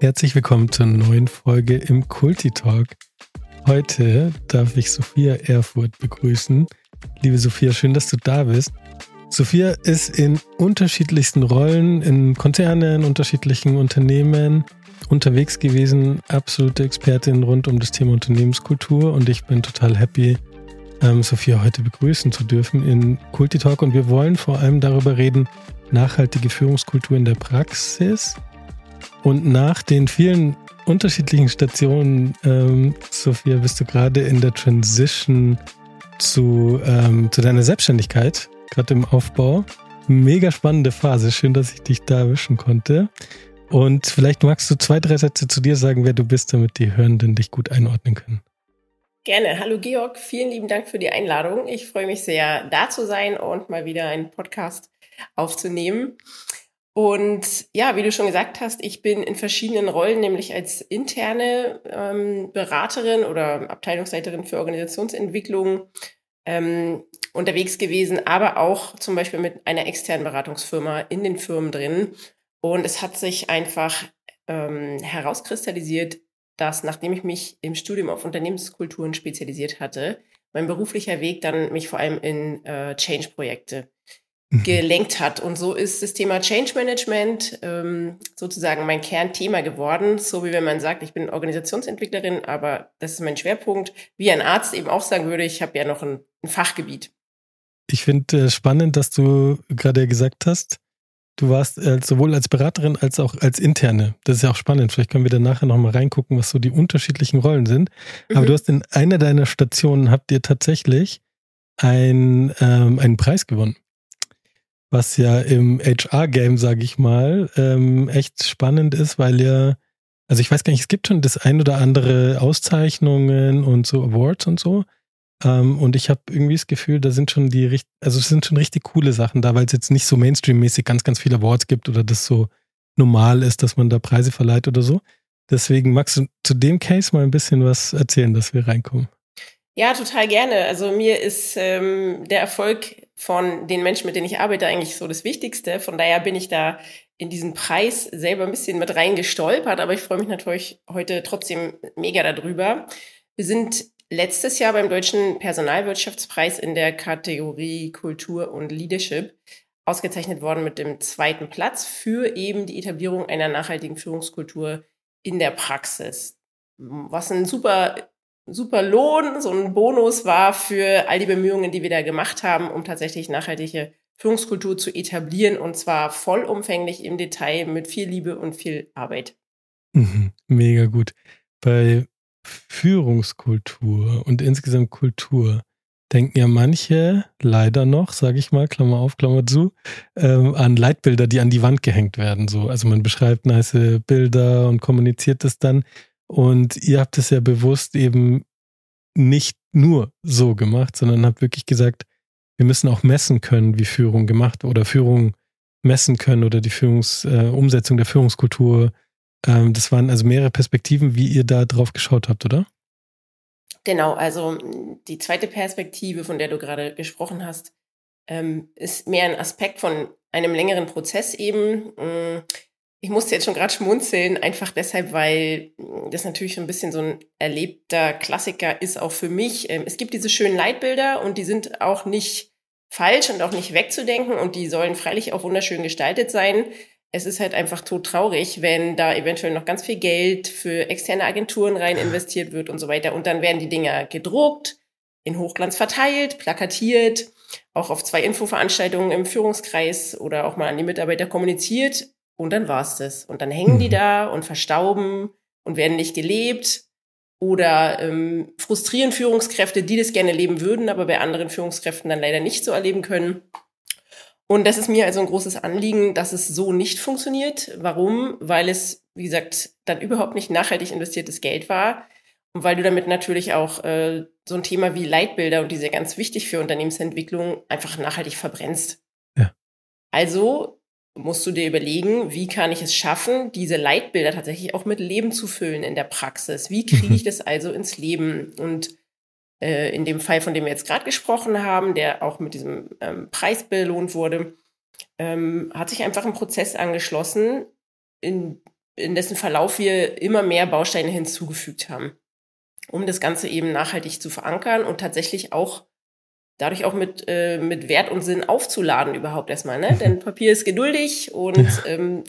Herzlich willkommen zur neuen Folge im Kulti Talk. Heute darf ich Sophia Erfurt begrüßen. Liebe Sophia, schön, dass du da bist. Sophia ist in unterschiedlichsten Rollen, in Konzernen, unterschiedlichen Unternehmen unterwegs gewesen, absolute Expertin rund um das Thema Unternehmenskultur und ich bin total happy, ähm, Sophia heute begrüßen zu dürfen in Kulti Talk und wir wollen vor allem darüber reden, nachhaltige Führungskultur in der Praxis und nach den vielen unterschiedlichen Stationen, ähm, Sophia, bist du gerade in der Transition zu, ähm, zu deiner Selbstständigkeit, gerade im Aufbau. Mega spannende Phase. Schön, dass ich dich da erwischen konnte. Und vielleicht magst du zwei, drei Sätze zu dir sagen, wer du bist, damit die Hörenden dich gut einordnen können. Gerne. Hallo Georg, vielen lieben Dank für die Einladung. Ich freue mich sehr, da zu sein und mal wieder einen Podcast aufzunehmen. Und ja, wie du schon gesagt hast, ich bin in verschiedenen Rollen, nämlich als interne ähm, Beraterin oder Abteilungsleiterin für Organisationsentwicklung ähm, unterwegs gewesen, aber auch zum Beispiel mit einer externen Beratungsfirma in den Firmen drin. Und es hat sich einfach ähm, herauskristallisiert, dass nachdem ich mich im Studium auf Unternehmenskulturen spezialisiert hatte, mein beruflicher Weg dann mich vor allem in äh, Change-Projekte. Gelenkt hat. Und so ist das Thema Change Management ähm, sozusagen mein Kernthema geworden. So wie wenn man sagt, ich bin Organisationsentwicklerin, aber das ist mein Schwerpunkt. Wie ein Arzt eben auch sagen würde, ich habe ja noch ein, ein Fachgebiet. Ich finde äh, spannend, dass du gerade gesagt hast, du warst äh, sowohl als Beraterin als auch als Interne. Das ist ja auch spannend. Vielleicht können wir dann nachher nochmal reingucken, was so die unterschiedlichen Rollen sind. Aber mhm. du hast in einer deiner Stationen, habt ihr tatsächlich ein, ähm, einen Preis gewonnen was ja im HR-Game, sage ich mal, ähm, echt spannend ist, weil ja, also ich weiß gar nicht, es gibt schon das ein oder andere Auszeichnungen und so Awards und so. Ähm, und ich habe irgendwie das Gefühl, da sind schon die, also es sind schon richtig coole Sachen da, weil es jetzt nicht so Mainstream-mäßig ganz, ganz viele Awards gibt oder das so normal ist, dass man da Preise verleiht oder so. Deswegen magst du zu dem Case mal ein bisschen was erzählen, dass wir reinkommen. Ja, total gerne. Also mir ist ähm, der Erfolg von den Menschen, mit denen ich arbeite, eigentlich so das Wichtigste. Von daher bin ich da in diesen Preis selber ein bisschen mit reingestolpert, aber ich freue mich natürlich heute trotzdem mega darüber. Wir sind letztes Jahr beim Deutschen Personalwirtschaftspreis in der Kategorie Kultur und Leadership ausgezeichnet worden mit dem zweiten Platz für eben die Etablierung einer nachhaltigen Führungskultur in der Praxis. Was ein super super Lohn, so ein Bonus war für all die Bemühungen, die wir da gemacht haben, um tatsächlich nachhaltige Führungskultur zu etablieren und zwar vollumfänglich im Detail mit viel Liebe und viel Arbeit. Mhm, mega gut. Bei Führungskultur und insgesamt Kultur denken ja manche leider noch, sage ich mal, Klammer auf, Klammer zu, ähm, an Leitbilder, die an die Wand gehängt werden. So, also man beschreibt nice Bilder und kommuniziert das dann. Und ihr habt es ja bewusst eben nicht nur so gemacht, sondern habt wirklich gesagt, wir müssen auch messen können, wie Führung gemacht oder Führung messen können oder die Führungs, äh, Umsetzung der Führungskultur. Ähm, das waren also mehrere Perspektiven, wie ihr da drauf geschaut habt, oder? Genau, also die zweite Perspektive, von der du gerade gesprochen hast, ähm, ist mehr ein Aspekt von einem längeren Prozess eben. Mm, ich musste jetzt schon gerade schmunzeln, einfach deshalb, weil das natürlich so ein bisschen so ein erlebter Klassiker ist auch für mich. Ähm, es gibt diese schönen Leitbilder und die sind auch nicht falsch und auch nicht wegzudenken und die sollen freilich auch wunderschön gestaltet sein. Es ist halt einfach tot traurig, wenn da eventuell noch ganz viel Geld für externe Agenturen rein investiert wird und so weiter. Und dann werden die Dinger gedruckt, in Hochglanz verteilt, plakatiert, auch auf zwei Infoveranstaltungen im Führungskreis oder auch mal an die Mitarbeiter kommuniziert und dann war's das. Und dann hängen mhm. die da und verstauben und werden nicht gelebt oder ähm, frustrieren Führungskräfte, die das gerne leben würden, aber bei anderen Führungskräften dann leider nicht so erleben können. Und das ist mir also ein großes Anliegen, dass es so nicht funktioniert. Warum? Weil es, wie gesagt, dann überhaupt nicht nachhaltig investiertes Geld war. Und weil du damit natürlich auch äh, so ein Thema wie Leitbilder und die sind ganz wichtig für Unternehmensentwicklung einfach nachhaltig verbrennst. Ja. Also musst du dir überlegen, wie kann ich es schaffen, diese Leitbilder tatsächlich auch mit Leben zu füllen in der Praxis? Wie kriege ich das also ins Leben? Und äh, in dem Fall, von dem wir jetzt gerade gesprochen haben, der auch mit diesem ähm, Preis belohnt wurde, ähm, hat sich einfach ein Prozess angeschlossen, in in dessen Verlauf wir immer mehr Bausteine hinzugefügt haben, um das Ganze eben nachhaltig zu verankern und tatsächlich auch dadurch auch mit, äh, mit Wert und Sinn aufzuladen überhaupt erstmal. Ne? Denn Papier ist geduldig und ja. ähm,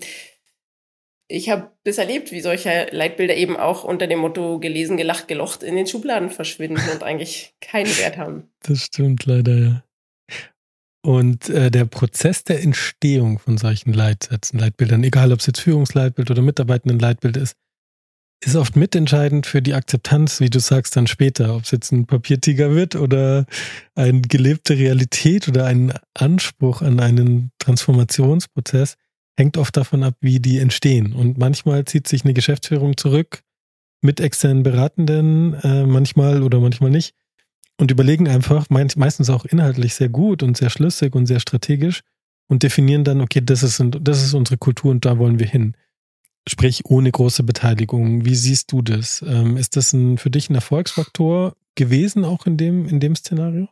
ich habe bis erlebt, wie solche Leitbilder eben auch unter dem Motto gelesen, gelacht, gelocht in den Schubladen verschwinden und eigentlich keinen Wert haben. Das stimmt leider, ja. Und äh, der Prozess der Entstehung von solchen Leitsätzen, Leitbildern, egal ob es jetzt Führungsleitbild oder Mitarbeitendenleitbild ist, ist oft mitentscheidend für die Akzeptanz, wie du sagst, dann später, ob es jetzt ein Papiertiger wird oder eine gelebte Realität oder ein Anspruch an einen Transformationsprozess, hängt oft davon ab, wie die entstehen. Und manchmal zieht sich eine Geschäftsführung zurück mit externen Beratenden, äh, manchmal oder manchmal nicht, und überlegen einfach, meistens auch inhaltlich sehr gut und sehr schlüssig und sehr strategisch und definieren dann, okay, das ist, das ist unsere Kultur und da wollen wir hin. Sprich, ohne große Beteiligung. Wie siehst du das? Ähm, ist das ein, für dich ein Erfolgsfaktor gewesen, auch in dem, in dem Szenario?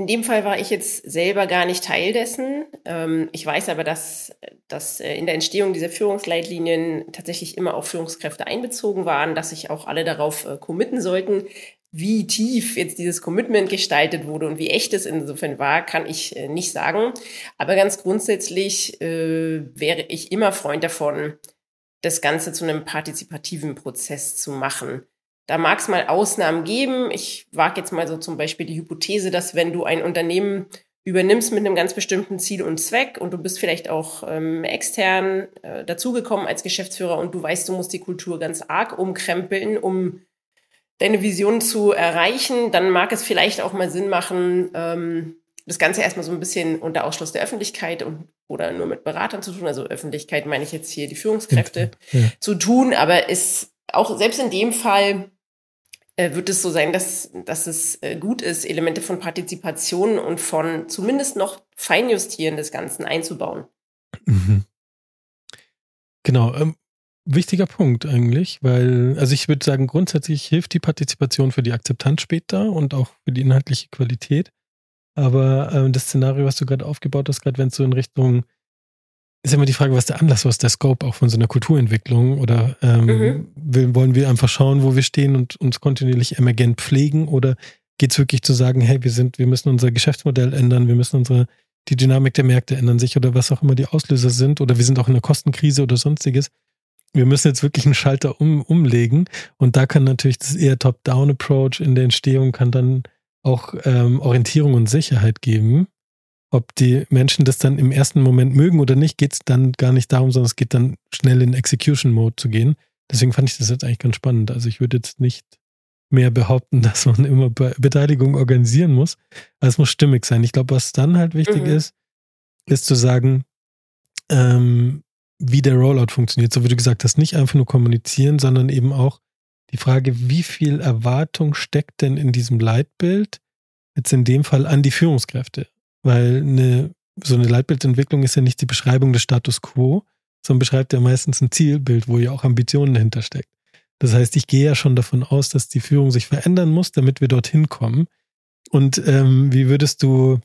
In dem Fall war ich jetzt selber gar nicht Teil dessen. Ähm, ich weiß aber, dass, dass äh, in der Entstehung dieser Führungsleitlinien tatsächlich immer auch Führungskräfte einbezogen waren, dass sich auch alle darauf äh, committen sollten. Wie tief jetzt dieses Commitment gestaltet wurde und wie echt es insofern war, kann ich äh, nicht sagen. Aber ganz grundsätzlich äh, wäre ich immer Freund davon, das Ganze zu einem partizipativen Prozess zu machen. Da mag es mal Ausnahmen geben. Ich wage jetzt mal so zum Beispiel die Hypothese, dass wenn du ein Unternehmen übernimmst mit einem ganz bestimmten Ziel und Zweck und du bist vielleicht auch ähm, extern äh, dazugekommen als Geschäftsführer und du weißt, du musst die Kultur ganz arg umkrempeln, um deine Vision zu erreichen, dann mag es vielleicht auch mal Sinn machen, ähm, das Ganze erstmal so ein bisschen unter Ausschluss der Öffentlichkeit und oder nur mit Beratern zu tun, also Öffentlichkeit meine ich jetzt hier die Führungskräfte ja. zu tun, aber ist auch selbst in dem Fall äh, wird es so sein, dass, dass es äh, gut ist, Elemente von Partizipation und von zumindest noch Feinjustieren des Ganzen einzubauen. Mhm. Genau. Ähm, wichtiger Punkt eigentlich, weil, also ich würde sagen, grundsätzlich hilft die Partizipation für die Akzeptanz später und auch für die inhaltliche Qualität. Aber äh, das Szenario, was du gerade aufgebaut hast, gerade wenn es so in Richtung, ist immer die Frage, was der Anlass, was der Scope auch von so einer Kulturentwicklung oder ähm, mhm. will, wollen wir einfach schauen, wo wir stehen und uns kontinuierlich emergent pflegen oder geht es wirklich zu sagen, hey, wir sind, wir müssen unser Geschäftsmodell ändern, wir müssen unsere, die Dynamik der Märkte ändern sich oder was auch immer die Auslöser sind oder wir sind auch in einer Kostenkrise oder sonstiges wir müssen jetzt wirklich einen Schalter um, umlegen. Und da kann natürlich das eher Top-Down-Approach in der Entstehung kann dann auch ähm, Orientierung und Sicherheit geben. Ob die Menschen das dann im ersten Moment mögen oder nicht, geht es dann gar nicht darum, sondern es geht dann schnell in Execution-Mode zu gehen. Deswegen fand ich das jetzt eigentlich ganz spannend. Also ich würde jetzt nicht mehr behaupten, dass man immer Be Beteiligung organisieren muss. Aber es muss stimmig sein. Ich glaube, was dann halt wichtig mhm. ist, ist zu sagen, ähm, wie der Rollout funktioniert. So wie du gesagt hast, nicht einfach nur kommunizieren, sondern eben auch die Frage, wie viel Erwartung steckt denn in diesem Leitbild, jetzt in dem Fall an die Führungskräfte? Weil eine, so eine Leitbildentwicklung ist ja nicht die Beschreibung des Status quo, sondern beschreibt ja meistens ein Zielbild, wo ja auch Ambitionen dahinter steckt. Das heißt, ich gehe ja schon davon aus, dass die Führung sich verändern muss, damit wir dorthin kommen. Und ähm, wie würdest du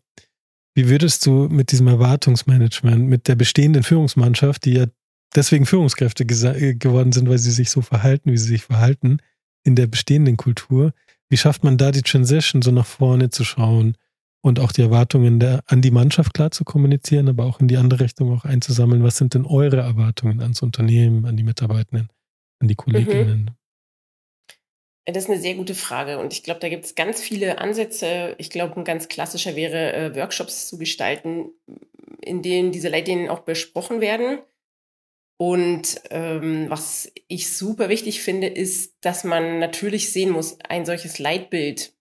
wie würdest du mit diesem Erwartungsmanagement, mit der bestehenden Führungsmannschaft, die ja deswegen Führungskräfte äh, geworden sind, weil sie sich so verhalten, wie sie sich verhalten, in der bestehenden Kultur, wie schafft man da die Transition so nach vorne zu schauen und auch die Erwartungen der, an die Mannschaft klar zu kommunizieren, aber auch in die andere Richtung auch einzusammeln? Was sind denn eure Erwartungen ans Unternehmen, an die Mitarbeitenden, an die Kolleginnen? Mhm. Das ist eine sehr gute Frage und ich glaube, da gibt es ganz viele Ansätze. Ich glaube, ein ganz klassischer wäre, äh, Workshops zu gestalten, in denen diese Leitlinien auch besprochen werden. Und ähm, was ich super wichtig finde, ist, dass man natürlich sehen muss, ein solches Leitbild,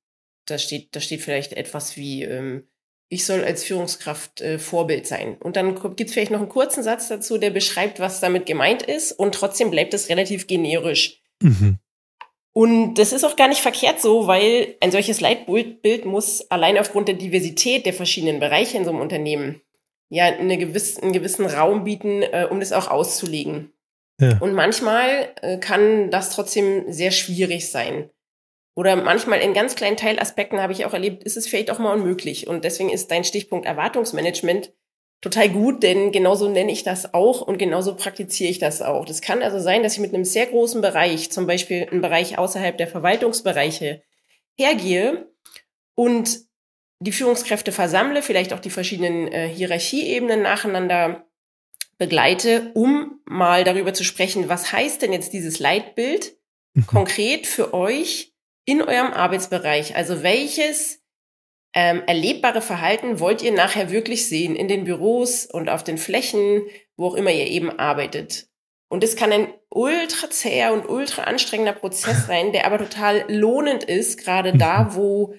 da steht, da steht vielleicht etwas wie, ähm, ich soll als Führungskraft äh, Vorbild sein. Und dann gibt es vielleicht noch einen kurzen Satz dazu, der beschreibt, was damit gemeint ist. Und trotzdem bleibt es relativ generisch. Mhm. Und das ist auch gar nicht verkehrt so, weil ein solches Leitbild muss allein aufgrund der Diversität der verschiedenen Bereiche in so einem Unternehmen ja eine gewiss, einen gewissen Raum bieten, äh, um das auch auszulegen. Ja. Und manchmal äh, kann das trotzdem sehr schwierig sein. Oder manchmal in ganz kleinen Teilaspekten habe ich auch erlebt, ist es vielleicht auch mal unmöglich. Und deswegen ist dein Stichpunkt Erwartungsmanagement total gut, denn genauso nenne ich das auch und genauso praktiziere ich das auch. Das kann also sein, dass ich mit einem sehr großen Bereich, zum Beispiel einen Bereich außerhalb der Verwaltungsbereiche, hergehe und die Führungskräfte versammle, vielleicht auch die verschiedenen äh, Hierarchieebenen nacheinander begleite, um mal darüber zu sprechen, was heißt denn jetzt dieses Leitbild mhm. konkret für euch in eurem Arbeitsbereich? Also welches ähm, erlebbare Verhalten wollt ihr nachher wirklich sehen in den Büros und auf den Flächen, wo auch immer ihr eben arbeitet? Und es kann ein ultra zäher und ultra anstrengender Prozess sein, der aber total lohnend ist, gerade da, mhm. wo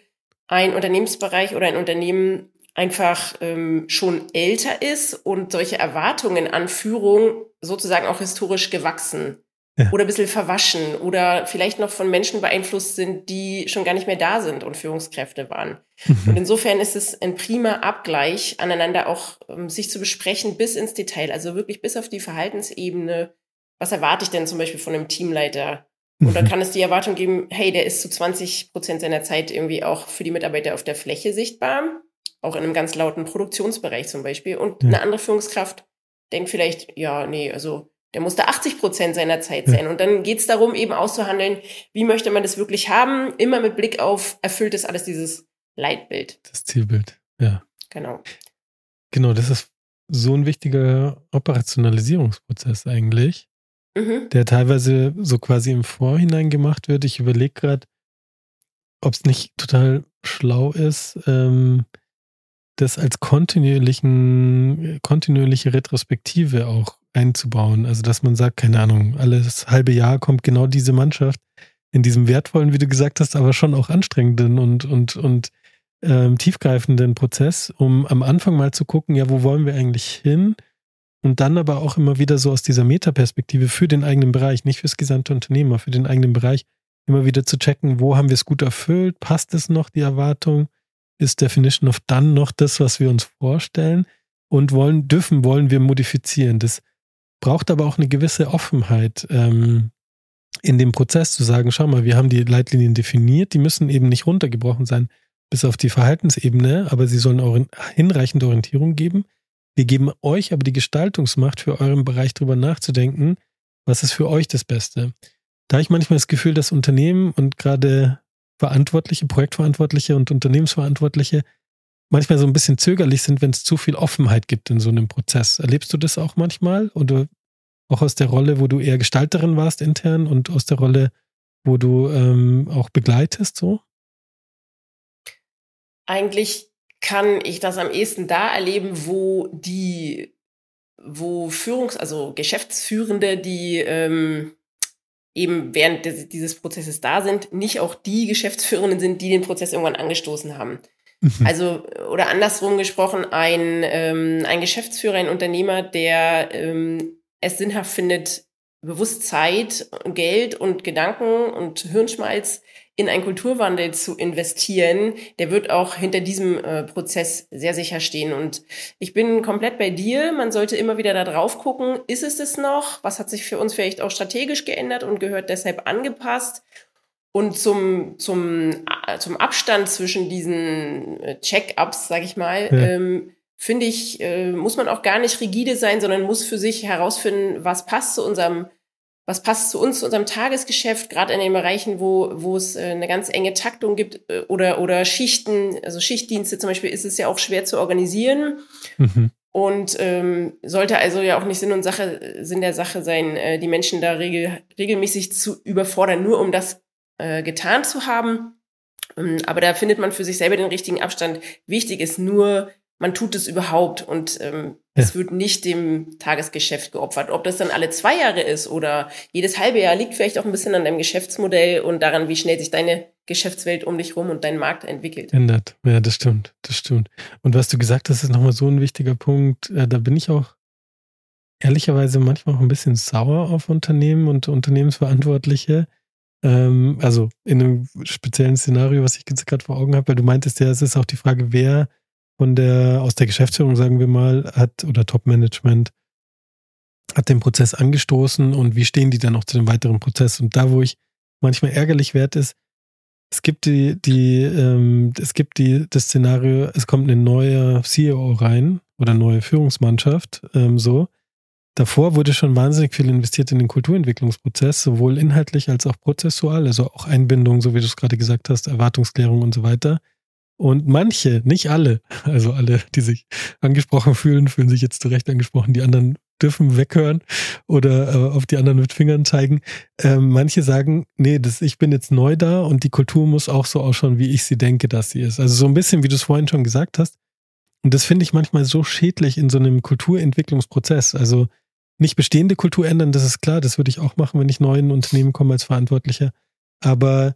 ein Unternehmensbereich oder ein Unternehmen einfach ähm, schon älter ist und solche Erwartungen an Führung sozusagen auch historisch gewachsen ja. oder ein bisschen verwaschen oder vielleicht noch von Menschen beeinflusst sind, die schon gar nicht mehr da sind und Führungskräfte waren. Mhm. Und insofern ist es ein prima Abgleich, aneinander auch ähm, sich zu besprechen bis ins Detail, also wirklich bis auf die Verhaltensebene. Was erwarte ich denn zum Beispiel von einem Teamleiter? Und dann mhm. kann es die Erwartung geben, hey, der ist zu 20 Prozent seiner Zeit irgendwie auch für die Mitarbeiter auf der Fläche sichtbar, auch in einem ganz lauten Produktionsbereich zum Beispiel. Und eine andere Führungskraft denkt vielleicht, ja, nee, also der musste 80 Prozent seiner Zeit sein. Und dann geht es darum, eben auszuhandeln, wie möchte man das wirklich haben, immer mit Blick auf, erfüllt das alles dieses Leitbild. Das Zielbild, ja. Genau. Genau, das ist so ein wichtiger Operationalisierungsprozess eigentlich, mhm. der teilweise so quasi im Vorhinein gemacht wird. Ich überlege gerade, ob es nicht total schlau ist, ähm, das als kontinuierlichen, kontinuierliche Retrospektive auch einzubauen. Also, dass man sagt, keine Ahnung, alles halbe Jahr kommt genau diese Mannschaft in diesem wertvollen, wie du gesagt hast, aber schon auch anstrengenden und, und, und ähm, tiefgreifenden Prozess, um am Anfang mal zu gucken, ja, wo wollen wir eigentlich hin? Und dann aber auch immer wieder so aus dieser Metaperspektive für den eigenen Bereich, nicht fürs gesamte Unternehmen, aber für den eigenen Bereich, immer wieder zu checken, wo haben wir es gut erfüllt? Passt es noch, die Erwartung? Ist Definition of Done noch das, was wir uns vorstellen? Und wollen, dürfen, wollen wir modifizieren? Das braucht aber auch eine gewisse Offenheit ähm, in dem Prozess zu sagen, schau mal, wir haben die Leitlinien definiert, die müssen eben nicht runtergebrochen sein bis auf die Verhaltensebene, aber sie sollen auch hinreichend Orientierung geben. Wir geben euch aber die Gestaltungsmacht für euren Bereich darüber nachzudenken, was ist für euch das Beste. Da ich manchmal das Gefühl, dass Unternehmen und gerade Verantwortliche, Projektverantwortliche und Unternehmensverantwortliche manchmal so ein bisschen zögerlich sind, wenn es zu viel Offenheit gibt in so einem Prozess. Erlebst du das auch manchmal? Oder auch aus der Rolle, wo du eher Gestalterin warst intern und aus der Rolle, wo du ähm, auch begleitest so? Eigentlich kann ich das am ehesten da erleben, wo die, wo Führungs-, also Geschäftsführende, die ähm, eben während des, dieses Prozesses da sind, nicht auch die Geschäftsführenden sind, die den Prozess irgendwann angestoßen haben. Mhm. Also, oder andersrum gesprochen, ein, ähm, ein Geschäftsführer, ein Unternehmer, der ähm, es sinnhaft findet, bewusst Zeit, Geld und Gedanken und Hirnschmalz in einen Kulturwandel zu investieren, der wird auch hinter diesem äh, Prozess sehr sicher stehen. Und ich bin komplett bei dir. Man sollte immer wieder da drauf gucken, ist es das noch? Was hat sich für uns vielleicht auch strategisch geändert und gehört deshalb angepasst? Und zum, zum, äh, zum Abstand zwischen diesen äh, Check-ups, sag ich mal, ja. ähm, finde ich, äh, muss man auch gar nicht rigide sein, sondern muss für sich herausfinden, was passt zu unserem, was passt zu uns, zu unserem Tagesgeschäft, gerade in den Bereichen, wo, wo es äh, eine ganz enge Taktung gibt äh, oder, oder Schichten, also Schichtdienste zum Beispiel, ist es ja auch schwer zu organisieren. Mhm. Und ähm, sollte also ja auch nicht Sinn und Sache, Sinn der Sache sein, äh, die Menschen da regel, regelmäßig zu überfordern, nur um das äh, getan zu haben. Ähm, aber da findet man für sich selber den richtigen Abstand. Wichtig ist nur, man tut es überhaupt und ähm, ja. es wird nicht dem Tagesgeschäft geopfert. Ob das dann alle zwei Jahre ist oder jedes halbe Jahr, liegt vielleicht auch ein bisschen an deinem Geschäftsmodell und daran, wie schnell sich deine Geschäftswelt um dich rum und dein Markt entwickelt. Ändert. Ja, das stimmt. Das stimmt. Und was du gesagt hast, ist nochmal so ein wichtiger Punkt. Äh, da bin ich auch ehrlicherweise manchmal auch ein bisschen sauer auf Unternehmen und Unternehmensverantwortliche, ähm, also in einem speziellen Szenario, was ich gerade vor Augen habe, weil du meintest ja, es ist auch die Frage, wer von der, aus der Geschäftsführung, sagen wir mal, hat oder Top-Management hat den Prozess angestoßen und wie stehen die dann noch zu dem weiteren Prozess? Und da, wo ich manchmal ärgerlich werde, ist, es gibt die, die, ähm, es gibt die, das Szenario, es kommt ein neuer CEO rein oder neue Führungsmannschaft, ähm, so. Davor wurde schon wahnsinnig viel investiert in den Kulturentwicklungsprozess, sowohl inhaltlich als auch prozessual, also auch Einbindung, so wie du es gerade gesagt hast, Erwartungsklärung und so weiter. Und manche, nicht alle, also alle, die sich angesprochen fühlen, fühlen sich jetzt zu Recht angesprochen, die anderen dürfen weghören oder äh, auf die anderen mit Fingern zeigen. Ähm, manche sagen, nee, das, ich bin jetzt neu da und die Kultur muss auch so ausschauen, wie ich sie denke, dass sie ist. Also so ein bisschen, wie du es vorhin schon gesagt hast. Und das finde ich manchmal so schädlich in so einem Kulturentwicklungsprozess. Also nicht bestehende Kultur ändern, das ist klar, das würde ich auch machen, wenn ich neu in ein Unternehmen komme als Verantwortlicher. Aber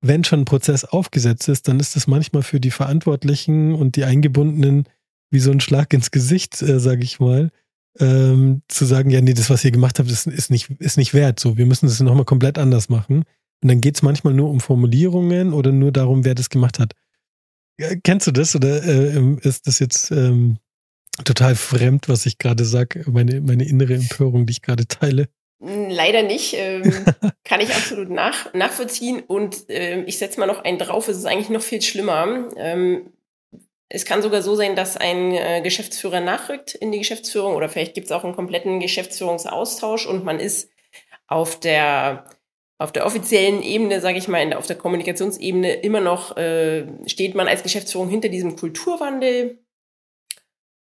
wenn schon ein Prozess aufgesetzt ist, dann ist das manchmal für die Verantwortlichen und die Eingebundenen wie so ein Schlag ins Gesicht, äh, sage ich mal, ähm, zu sagen, ja, nee, das, was ihr gemacht habt, ist, ist, nicht, ist nicht wert. So, wir müssen das nochmal komplett anders machen. Und dann geht es manchmal nur um Formulierungen oder nur darum, wer das gemacht hat. Äh, kennst du das oder äh, ist das jetzt ähm, total fremd, was ich gerade sage, meine, meine innere Empörung, die ich gerade teile? Hm, leider nicht. Ähm, kann ich absolut nach, nachvollziehen. Und ähm, ich setze mal noch einen drauf, es ist eigentlich noch viel schlimmer. Ähm, es kann sogar so sein, dass ein äh, Geschäftsführer nachrückt in die Geschäftsführung oder vielleicht gibt es auch einen kompletten Geschäftsführungsaustausch und man ist auf der auf der offiziellen Ebene, sage ich mal, auf der Kommunikationsebene immer noch äh, steht man als Geschäftsführung hinter diesem Kulturwandel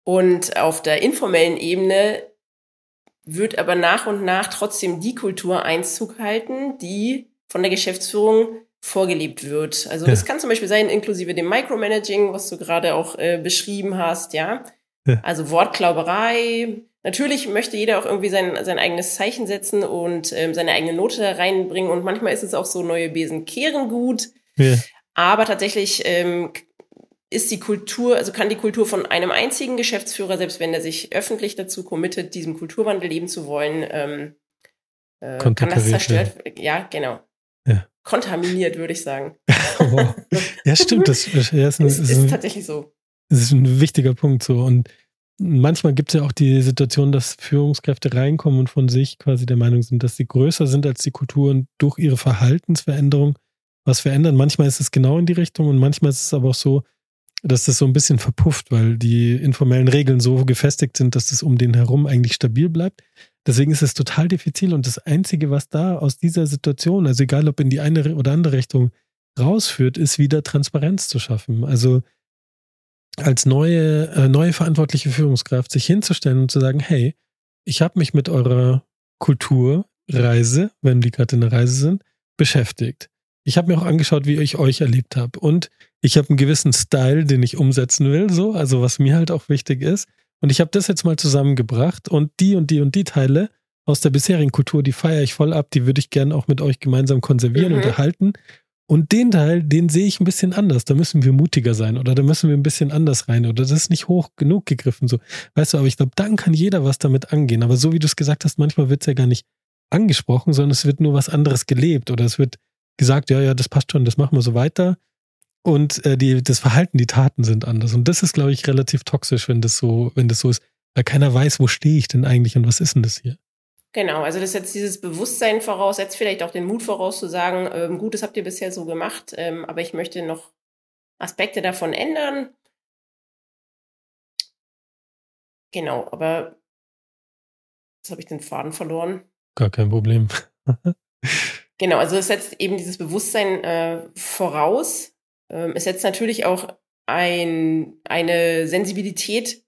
und auf der informellen Ebene wird aber nach und nach trotzdem die Kultur Einzug halten, die von der Geschäftsführung vorgelebt wird. Also ja. das kann zum Beispiel sein, inklusive dem Micromanaging, was du gerade auch äh, beschrieben hast, ja? ja. Also Wortklauberei. Natürlich möchte jeder auch irgendwie sein, sein eigenes Zeichen setzen und ähm, seine eigene Note reinbringen. Und manchmal ist es auch so, neue Besen kehren gut. Ja. Aber tatsächlich ähm, ist die Kultur, also kann die Kultur von einem einzigen Geschäftsführer, selbst wenn er sich öffentlich dazu committet, diesem Kulturwandel leben zu wollen, ähm, äh, kann das zerstört werden. Ja, genau. Ja. Kontaminiert, würde ich sagen. Oh. Ja, stimmt. Das, das ist, ein, ist, ist, ist tatsächlich so. Das ist ein wichtiger Punkt so. Und manchmal gibt es ja auch die Situation, dass Führungskräfte reinkommen und von sich quasi der Meinung sind, dass sie größer sind als die Kultur und durch ihre Verhaltensveränderung was verändern. Manchmal ist es genau in die Richtung und manchmal ist es aber auch so, dass das so ein bisschen verpufft, weil die informellen Regeln so gefestigt sind, dass das um den herum eigentlich stabil bleibt. Deswegen ist es total diffizil und das Einzige, was da aus dieser Situation, also egal ob in die eine oder andere Richtung rausführt, ist wieder Transparenz zu schaffen. Also als neue, äh, neue verantwortliche Führungskraft sich hinzustellen und zu sagen, hey, ich habe mich mit eurer Kulturreise, wenn die gerade in der Reise sind, beschäftigt. Ich habe mir auch angeschaut, wie ich euch erlebt habe. Und ich habe einen gewissen Style, den ich umsetzen will, so, also was mir halt auch wichtig ist. Und ich habe das jetzt mal zusammengebracht und die und die und die Teile aus der bisherigen Kultur, die feiere ich voll ab, die würde ich gerne auch mit euch gemeinsam konservieren mhm. und erhalten. Und den Teil, den sehe ich ein bisschen anders. Da müssen wir mutiger sein oder da müssen wir ein bisschen anders rein oder das ist nicht hoch genug gegriffen. So, weißt du, aber ich glaube, dann kann jeder was damit angehen. Aber so wie du es gesagt hast, manchmal wird es ja gar nicht angesprochen, sondern es wird nur was anderes gelebt oder es wird gesagt, ja, ja, das passt schon, das machen wir so weiter und äh, die, das Verhalten, die Taten sind anders. Und das ist, glaube ich, relativ toxisch, wenn das so, wenn das so ist, weil keiner weiß, wo stehe ich denn eigentlich und was ist denn das hier? Genau, also das setzt dieses Bewusstsein voraus, setzt vielleicht auch den Mut voraus zu sagen, ähm, gut, das habt ihr bisher so gemacht, ähm, aber ich möchte noch Aspekte davon ändern. Genau, aber jetzt habe ich den Faden verloren. Gar kein Problem. genau, also es setzt eben dieses Bewusstsein äh, voraus, es setzt natürlich auch ein, eine Sensibilität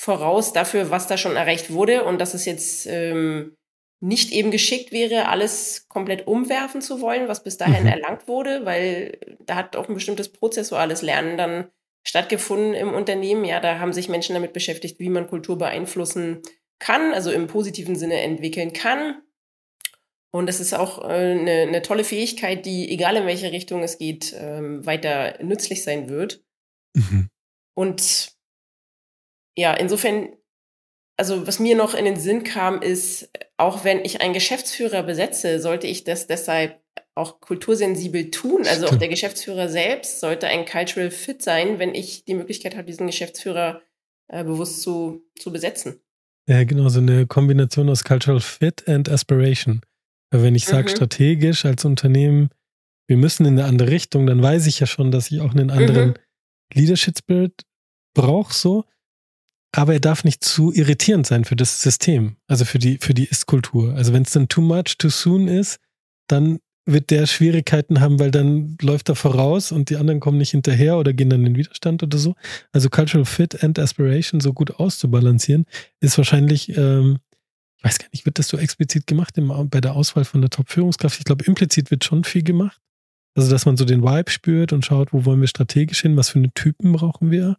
voraus dafür, was da schon erreicht wurde und dass es jetzt ähm, nicht eben geschickt wäre, alles komplett umwerfen zu wollen, was bis dahin mhm. erlangt wurde, weil da hat auch ein bestimmtes prozessuales Lernen dann stattgefunden im Unternehmen. Ja, da haben sich Menschen damit beschäftigt, wie man Kultur beeinflussen kann, also im positiven Sinne entwickeln kann. Und das ist auch äh, eine, eine tolle Fähigkeit, die, egal in welche Richtung es geht, ähm, weiter nützlich sein wird. Mhm. Und ja, insofern, also was mir noch in den Sinn kam, ist, auch wenn ich einen Geschäftsführer besetze, sollte ich das deshalb auch kultursensibel tun. Also auch der Geschäftsführer selbst sollte ein Cultural Fit sein, wenn ich die Möglichkeit habe, diesen Geschäftsführer äh, bewusst zu, zu besetzen. Ja, genau, so eine Kombination aus Cultural Fit and Aspiration. Weil wenn ich sage mhm. strategisch als Unternehmen, wir müssen in eine andere Richtung, dann weiß ich ja schon, dass ich auch einen anderen mhm. Leadership Spirit brauche so. aber er darf nicht zu irritierend sein für das System, also für die, für die Ist-Kultur. Also wenn es dann too much, too soon ist, dann wird der Schwierigkeiten haben, weil dann läuft er voraus und die anderen kommen nicht hinterher oder gehen dann in Widerstand oder so. Also Cultural Fit and Aspiration so gut auszubalancieren, ist wahrscheinlich, ähm, ich weiß gar nicht, wird das so explizit gemacht im, bei der Auswahl von der Top-Führungskraft? Ich glaube, implizit wird schon viel gemacht. Also, dass man so den Vibe spürt und schaut, wo wollen wir strategisch hin, was für eine Typen brauchen wir.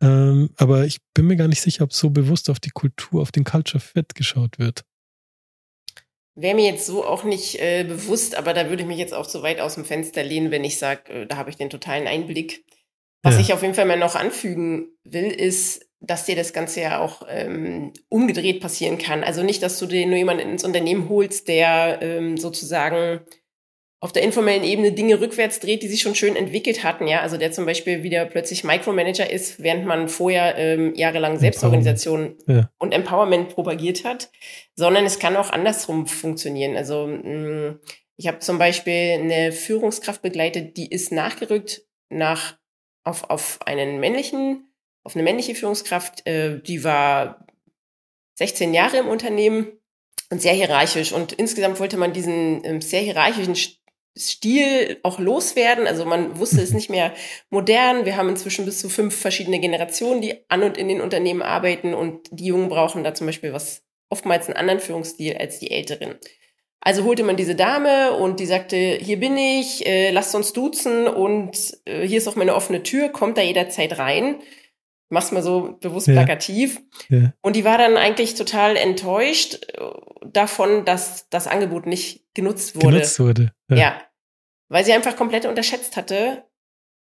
Ähm, aber ich bin mir gar nicht sicher, ob so bewusst auf die Kultur, auf den Culture Fit geschaut wird. Wäre mir jetzt so auch nicht äh, bewusst, aber da würde ich mich jetzt auch so weit aus dem Fenster lehnen, wenn ich sage, äh, da habe ich den totalen Einblick. Was ja. ich auf jeden Fall mal noch anfügen will, ist, dass dir das Ganze ja auch ähm, umgedreht passieren kann. Also nicht, dass du dir nur jemanden ins Unternehmen holst, der ähm, sozusagen auf der informellen Ebene Dinge rückwärts dreht, die sich schon schön entwickelt hatten, ja, also der zum Beispiel wieder plötzlich Micromanager ist, während man vorher ähm, jahrelang Selbstorganisation ja. und Empowerment propagiert hat, sondern es kann auch andersrum funktionieren. Also mh, mm, ich habe zum Beispiel eine Führungskraft begleitet, die ist nachgerückt nach auf, auf einen männlichen, auf eine männliche Führungskraft, äh, die war 16 Jahre im Unternehmen und sehr hierarchisch. Und insgesamt wollte man diesen ähm, sehr hierarchischen Stil auch loswerden. Also man wusste es nicht mehr modern. Wir haben inzwischen bis zu fünf verschiedene Generationen, die an und in den Unternehmen arbeiten und die Jungen brauchen da zum Beispiel was oftmals einen anderen Führungsstil als die Älteren. Also holte man diese Dame und die sagte, hier bin ich, äh, lasst uns duzen und äh, hier ist auch meine offene Tür, kommt da jederzeit rein. Mach's mal so bewusst ja. plakativ. Ja. Und die war dann eigentlich total enttäuscht äh, davon, dass das Angebot nicht genutzt wurde. Genutzt wurde. Ja. ja. Weil sie einfach komplett unterschätzt hatte,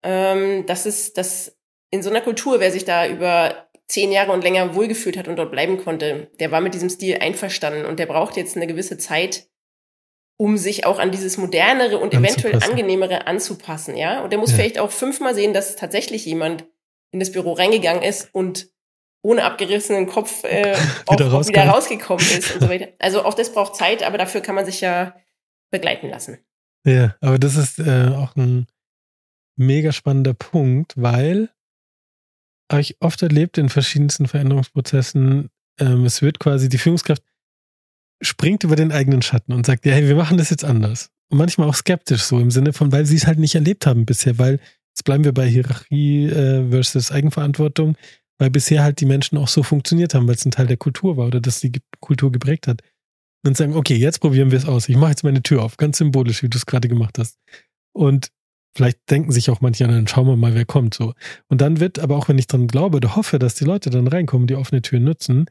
ähm, dass es, dass in so einer Kultur, wer sich da über zehn Jahre und länger wohlgefühlt hat und dort bleiben konnte, der war mit diesem Stil einverstanden und der braucht jetzt eine gewisse Zeit, um sich auch an dieses modernere und eventuell angenehmere anzupassen, ja. Und der muss ja. vielleicht auch fünfmal sehen, dass tatsächlich jemand in das Büro reingegangen ist und ohne abgerissenen Kopf äh, auch, wieder, auch wieder rausgekommen ist und so weiter. Also auch das braucht Zeit, aber dafür kann man sich ja begleiten lassen. Ja, aber das ist äh, auch ein mega spannender Punkt, weil habe ich oft erlebt in verschiedensten Veränderungsprozessen, ähm, es wird quasi die Führungskraft springt über den eigenen Schatten und sagt, ja, hey, wir machen das jetzt anders. Und manchmal auch skeptisch so im Sinne von, weil sie es halt nicht erlebt haben bisher, weil jetzt bleiben wir bei Hierarchie äh, versus Eigenverantwortung, weil bisher halt die Menschen auch so funktioniert haben, weil es ein Teil der Kultur war oder dass die Kultur geprägt hat. Und sagen, okay, jetzt probieren wir es aus. Ich mache jetzt meine Tür auf, ganz symbolisch, wie du es gerade gemacht hast. Und vielleicht denken sich auch manche, dann schauen wir mal, wer kommt so. Und dann wird, aber auch wenn ich dran glaube oder hoffe, dass die Leute dann reinkommen, die offene Tür nutzen,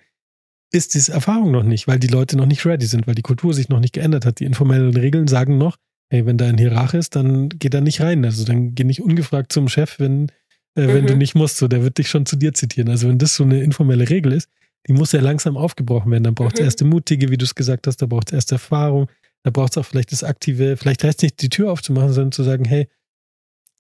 ist diese Erfahrung noch nicht, weil die Leute noch nicht ready sind, weil die Kultur sich noch nicht geändert hat. Die informellen Regeln sagen noch, hey, wenn da ein Hierarch ist, dann geht er nicht rein. Also dann geh nicht ungefragt zum Chef, wenn, äh, wenn mhm. du nicht musst. So, der wird dich schon zu dir zitieren. Also wenn das so eine informelle Regel ist, die muss ja langsam aufgebrochen werden. Dann braucht es mhm. erste Mutige, wie du es gesagt hast, da braucht es erste Erfahrung, da braucht es auch vielleicht das Aktive, vielleicht reicht es nicht, die Tür aufzumachen, sondern zu sagen, hey,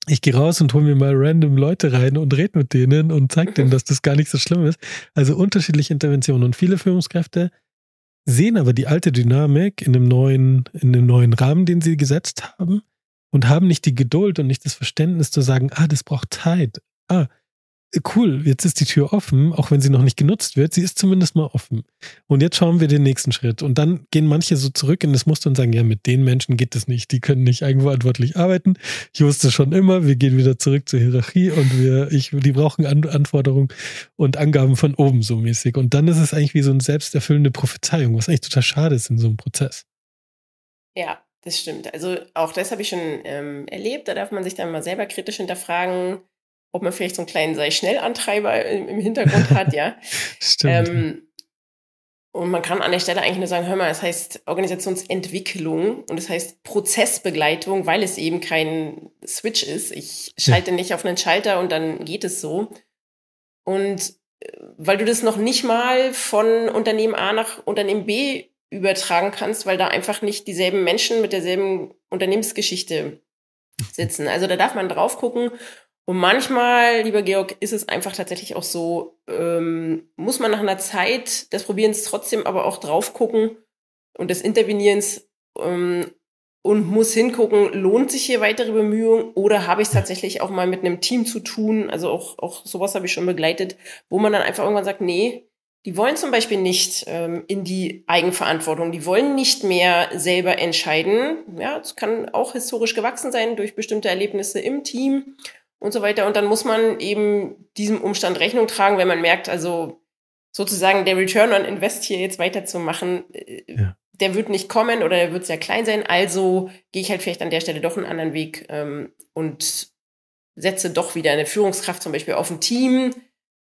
ich gehe raus und hole mir mal random Leute rein und rede mit denen und zeige denen, dass das gar nicht so schlimm ist. Also unterschiedliche Interventionen. Und viele Führungskräfte sehen aber die alte Dynamik in dem neuen, in dem neuen Rahmen, den sie gesetzt haben und haben nicht die Geduld und nicht das Verständnis zu sagen, ah, das braucht Zeit. Ah, cool, jetzt ist die Tür offen, auch wenn sie noch nicht genutzt wird, sie ist zumindest mal offen. Und jetzt schauen wir den nächsten Schritt. Und dann gehen manche so zurück in das Muster und sagen, ja, mit den Menschen geht das nicht, die können nicht eigenverantwortlich arbeiten. Ich wusste schon immer, wir gehen wieder zurück zur Hierarchie und wir, ich, die brauchen An Anforderungen und Angaben von oben so mäßig. Und dann ist es eigentlich wie so eine selbsterfüllende Prophezeiung, was eigentlich total schade ist in so einem Prozess. Ja, das stimmt. Also auch das habe ich schon ähm, erlebt. Da darf man sich dann mal selber kritisch hinterfragen ob man vielleicht so einen kleinen Sei-Schnell-Antreiber im Hintergrund hat, ja. Stimmt. Ähm, und man kann an der Stelle eigentlich nur sagen, hör mal, es heißt Organisationsentwicklung und es heißt Prozessbegleitung, weil es eben kein Switch ist. Ich schalte ja. nicht auf einen Schalter und dann geht es so. Und äh, weil du das noch nicht mal von Unternehmen A nach Unternehmen B übertragen kannst, weil da einfach nicht dieselben Menschen mit derselben Unternehmensgeschichte sitzen. Also da darf man drauf gucken und manchmal, lieber Georg, ist es einfach tatsächlich auch so, ähm, muss man nach einer Zeit des Probierens trotzdem aber auch drauf gucken und des Intervenierens, ähm, und muss hingucken, lohnt sich hier weitere Bemühungen oder habe ich es tatsächlich auch mal mit einem Team zu tun? Also auch, auch sowas habe ich schon begleitet, wo man dann einfach irgendwann sagt, nee, die wollen zum Beispiel nicht ähm, in die Eigenverantwortung, die wollen nicht mehr selber entscheiden. Ja, es kann auch historisch gewachsen sein durch bestimmte Erlebnisse im Team und so weiter. Und dann muss man eben diesem Umstand Rechnung tragen, wenn man merkt, also sozusagen der Return on Invest hier jetzt weiterzumachen, äh, ja. der wird nicht kommen oder der wird sehr klein sein. Also gehe ich halt vielleicht an der Stelle doch einen anderen Weg ähm, und setze doch wieder eine Führungskraft zum Beispiel auf ein Team,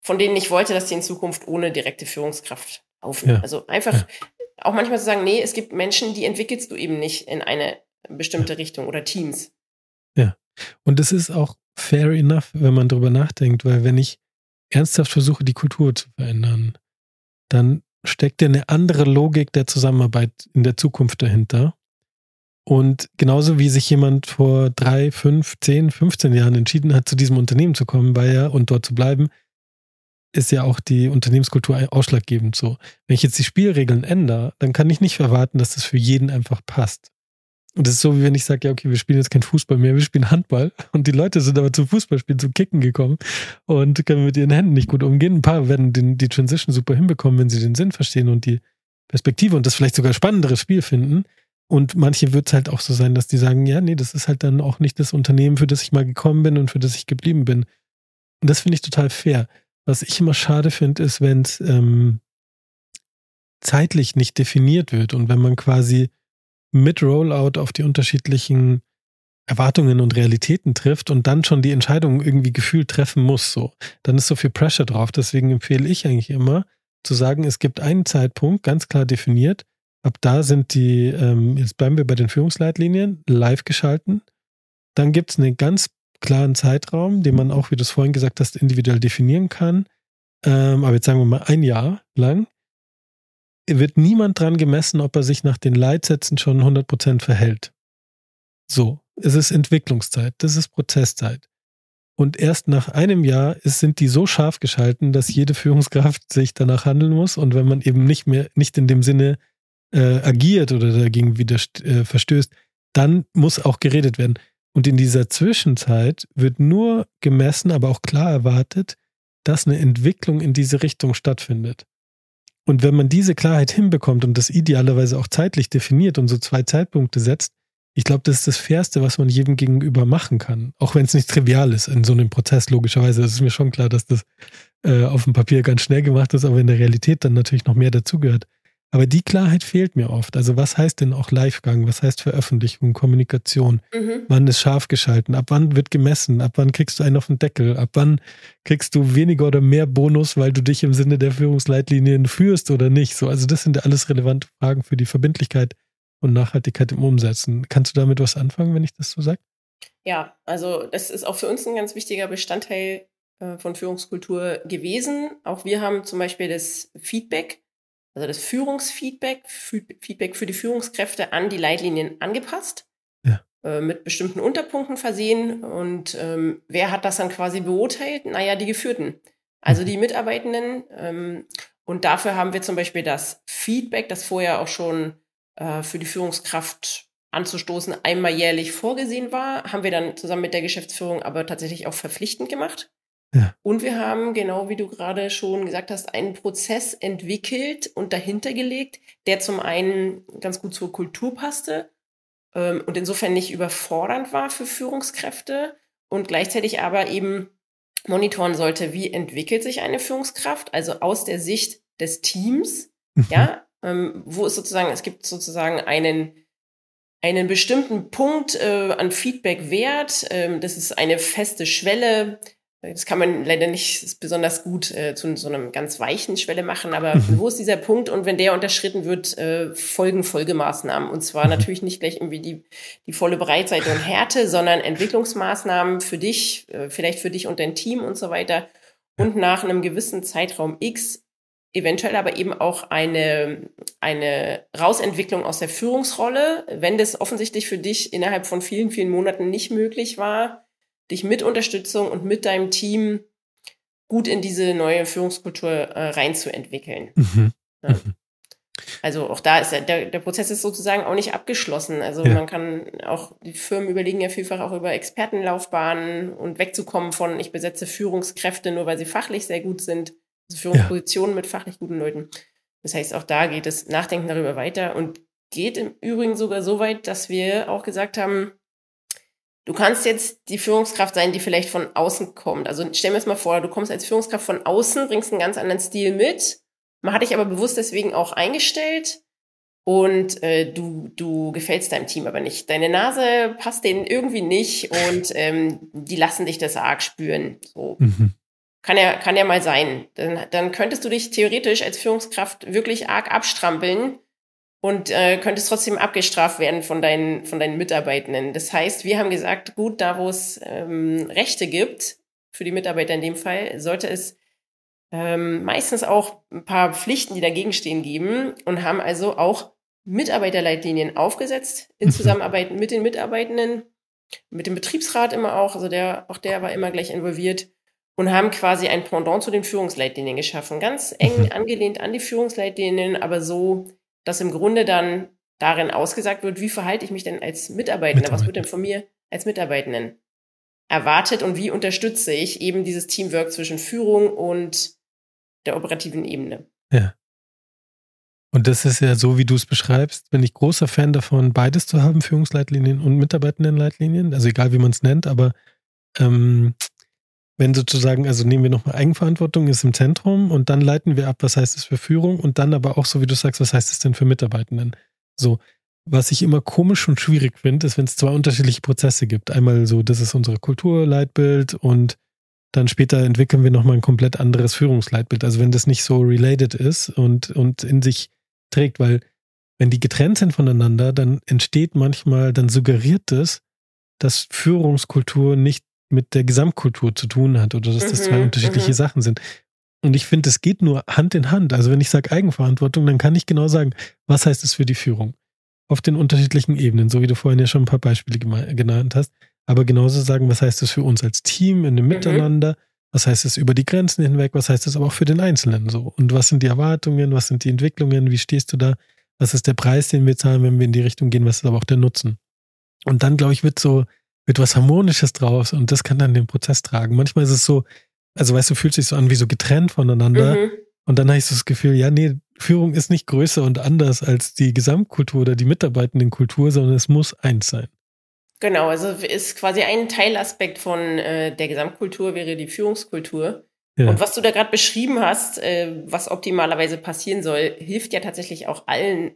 von denen ich wollte, dass die in Zukunft ohne direkte Führungskraft aufnehmen. Ja. Also einfach ja. auch manchmal zu sagen, nee, es gibt Menschen, die entwickelst du eben nicht in eine bestimmte. Richtung oder Teams. Ja. Und es ist auch fair enough, wenn man darüber nachdenkt, weil wenn ich ernsthaft versuche, die Kultur zu verändern, dann steckt ja eine andere Logik der Zusammenarbeit in der Zukunft dahinter. Und genauso wie sich jemand vor drei, fünf, zehn, 15 Jahren entschieden hat, zu diesem Unternehmen zu kommen, weil er und dort zu bleiben, ist ja auch die Unternehmenskultur ausschlaggebend so. Wenn ich jetzt die Spielregeln ändere, dann kann ich nicht erwarten, dass das für jeden einfach passt. Und das ist so, wie wenn ich sage, ja, okay, wir spielen jetzt kein Fußball mehr, wir spielen Handball. Und die Leute sind aber zum Fußballspielen, zum Kicken gekommen und können mit ihren Händen nicht gut umgehen. Ein paar werden den, die Transition super hinbekommen, wenn sie den Sinn verstehen und die Perspektive und das vielleicht sogar spannenderes Spiel finden. Und manche wird es halt auch so sein, dass die sagen, ja, nee, das ist halt dann auch nicht das Unternehmen, für das ich mal gekommen bin und für das ich geblieben bin. Und das finde ich total fair. Was ich immer schade finde, ist, wenn es ähm, zeitlich nicht definiert wird und wenn man quasi mit Rollout auf die unterschiedlichen Erwartungen und Realitäten trifft und dann schon die Entscheidung irgendwie gefühlt treffen muss, so. Dann ist so viel Pressure drauf. Deswegen empfehle ich eigentlich immer zu sagen, es gibt einen Zeitpunkt, ganz klar definiert. Ab da sind die, ähm, jetzt bleiben wir bei den Führungsleitlinien, live geschalten. Dann gibt es einen ganz klaren Zeitraum, den man auch, wie du es vorhin gesagt hast, individuell definieren kann. Ähm, aber jetzt sagen wir mal ein Jahr lang wird niemand dran gemessen, ob er sich nach den Leitsätzen schon 100% verhält. So, es ist Entwicklungszeit, das ist Prozesszeit. Und erst nach einem Jahr ist, sind die so scharf geschalten, dass jede Führungskraft sich danach handeln muss. Und wenn man eben nicht mehr, nicht in dem Sinne äh, agiert oder dagegen wieder äh, verstößt, dann muss auch geredet werden. Und in dieser Zwischenzeit wird nur gemessen, aber auch klar erwartet, dass eine Entwicklung in diese Richtung stattfindet. Und wenn man diese Klarheit hinbekommt und das idealerweise auch zeitlich definiert und so zwei Zeitpunkte setzt, ich glaube, das ist das Fairste, was man jedem gegenüber machen kann. Auch wenn es nicht trivial ist in so einem Prozess, logischerweise. Es ist mir schon klar, dass das äh, auf dem Papier ganz schnell gemacht ist, aber in der Realität dann natürlich noch mehr dazugehört. Aber die Klarheit fehlt mir oft. Also was heißt denn auch Livegang? Was heißt Veröffentlichung, Kommunikation? Mhm. Wann ist scharf geschalten? Ab wann wird gemessen? Ab wann kriegst du einen auf den Deckel? Ab wann kriegst du weniger oder mehr Bonus, weil du dich im Sinne der Führungsleitlinien führst oder nicht? So, also das sind alles relevante Fragen für die Verbindlichkeit und Nachhaltigkeit im Umsetzen. Kannst du damit was anfangen, wenn ich das so sage? Ja, also das ist auch für uns ein ganz wichtiger Bestandteil äh, von Führungskultur gewesen. Auch wir haben zum Beispiel das Feedback also das Führungsfeedback, Feedback für die Führungskräfte an die Leitlinien angepasst, ja. äh, mit bestimmten Unterpunkten versehen. Und ähm, wer hat das dann quasi beurteilt? Naja, die Geführten, also mhm. die Mitarbeitenden. Ähm, und dafür haben wir zum Beispiel das Feedback, das vorher auch schon äh, für die Führungskraft anzustoßen, einmal jährlich vorgesehen war, haben wir dann zusammen mit der Geschäftsführung aber tatsächlich auch verpflichtend gemacht. Und wir haben, genau wie du gerade schon gesagt hast, einen Prozess entwickelt und dahinter gelegt, der zum einen ganz gut zur Kultur passte ähm, und insofern nicht überfordernd war für Führungskräfte und gleichzeitig aber eben monitoren sollte, wie entwickelt sich eine Führungskraft, also aus der Sicht des Teams, mhm. ja, ähm, wo es sozusagen, es gibt sozusagen einen einen bestimmten Punkt äh, an Feedback wert. Ähm, das ist eine feste Schwelle, das kann man leider nicht besonders gut äh, zu so einem ganz weichen Schwelle machen, aber mhm. wo ist dieser Punkt? Und wenn der unterschritten wird, äh, folgen Folgemaßnahmen. Und zwar mhm. natürlich nicht gleich irgendwie die, die volle Breitseite und Härte, sondern Entwicklungsmaßnahmen für dich, äh, vielleicht für dich und dein Team und so weiter. Und nach einem gewissen Zeitraum X eventuell aber eben auch eine, eine Rausentwicklung aus der Führungsrolle, wenn das offensichtlich für dich innerhalb von vielen, vielen Monaten nicht möglich war, dich mit Unterstützung und mit deinem Team gut in diese neue Führungskultur äh, reinzuentwickeln. Mhm. Ja. Mhm. Also auch da ist der, der Prozess ist sozusagen auch nicht abgeschlossen. Also ja. man kann auch, die Firmen überlegen ja vielfach auch über Expertenlaufbahnen und wegzukommen von, ich besetze Führungskräfte nur, weil sie fachlich sehr gut sind. Also Führungspositionen ja. mit fachlich guten Leuten. Das heißt, auch da geht das Nachdenken darüber weiter und geht im Übrigen sogar so weit, dass wir auch gesagt haben, du kannst jetzt die Führungskraft sein, die vielleicht von außen kommt. Also stell mir jetzt mal vor, du kommst als Führungskraft von außen, bringst einen ganz anderen Stil mit. Man hat dich aber bewusst deswegen auch eingestellt und äh, du, du gefällst deinem Team aber nicht. Deine Nase passt denen irgendwie nicht und ähm, die lassen dich das arg spüren. So. Mhm. Kann ja, kann ja mal sein. Dann, dann könntest du dich theoretisch als Führungskraft wirklich arg abstrampeln und äh, könntest trotzdem abgestraft werden von deinen, von deinen Mitarbeitenden. Das heißt, wir haben gesagt, gut, da wo es ähm, Rechte gibt, für die Mitarbeiter in dem Fall, sollte es ähm, meistens auch ein paar Pflichten, die dagegen stehen, geben und haben also auch Mitarbeiterleitlinien aufgesetzt in mhm. Zusammenarbeit mit den Mitarbeitenden, mit dem Betriebsrat immer auch, also der, auch der war immer gleich involviert und haben quasi ein Pendant zu den Führungsleitlinien geschaffen. Ganz eng mhm. angelehnt an die Führungsleitlinien, aber so, dass im Grunde dann darin ausgesagt wird, wie verhalte ich mich denn als Mitarbeitender? Mitarbeiter. Was wird denn von mir als Mitarbeitenden erwartet und wie unterstütze ich eben dieses Teamwork zwischen Führung und der operativen Ebene? Ja. Und das ist ja so, wie du es beschreibst, bin ich großer Fan davon, beides zu haben, Führungsleitlinien und Mitarbeitendenleitlinien. Also egal, wie man es nennt, aber ähm, wenn sozusagen, also nehmen wir nochmal Eigenverantwortung ist im Zentrum und dann leiten wir ab, was heißt es für Führung und dann aber auch so, wie du sagst, was heißt es denn für Mitarbeitenden? So, was ich immer komisch und schwierig finde, ist, wenn es zwei unterschiedliche Prozesse gibt. Einmal so, das ist unsere Kulturleitbild und dann später entwickeln wir nochmal ein komplett anderes Führungsleitbild. Also wenn das nicht so related ist und, und in sich trägt, weil wenn die getrennt sind voneinander, dann entsteht manchmal, dann suggeriert es, dass Führungskultur nicht mit der Gesamtkultur zu tun hat oder dass das zwei mhm, unterschiedliche mhm. Sachen sind. Und ich finde, es geht nur Hand in Hand. Also wenn ich sage Eigenverantwortung, dann kann ich genau sagen, was heißt es für die Führung? Auf den unterschiedlichen Ebenen, so wie du vorhin ja schon ein paar Beispiele genannt hast. Aber genauso sagen, was heißt es für uns als Team in dem mhm. Miteinander? Was heißt es über die Grenzen hinweg? Was heißt es aber auch für den Einzelnen so? Und was sind die Erwartungen? Was sind die Entwicklungen? Wie stehst du da? Was ist der Preis, den wir zahlen, wenn wir in die Richtung gehen? Was ist aber auch der Nutzen? Und dann, glaube ich, wird so wird was Harmonisches draus und das kann dann den Prozess tragen. Manchmal ist es so, also weißt du, fühlt sich so an wie so getrennt voneinander. Mhm. Und dann habe ich so das Gefühl, ja, nee, Führung ist nicht größer und anders als die Gesamtkultur oder die mitarbeitenden Kultur, sondern es muss eins sein. Genau, also ist quasi ein Teilaspekt von äh, der Gesamtkultur wäre die Führungskultur. Ja. Und was du da gerade beschrieben hast, äh, was optimalerweise passieren soll, hilft ja tatsächlich auch allen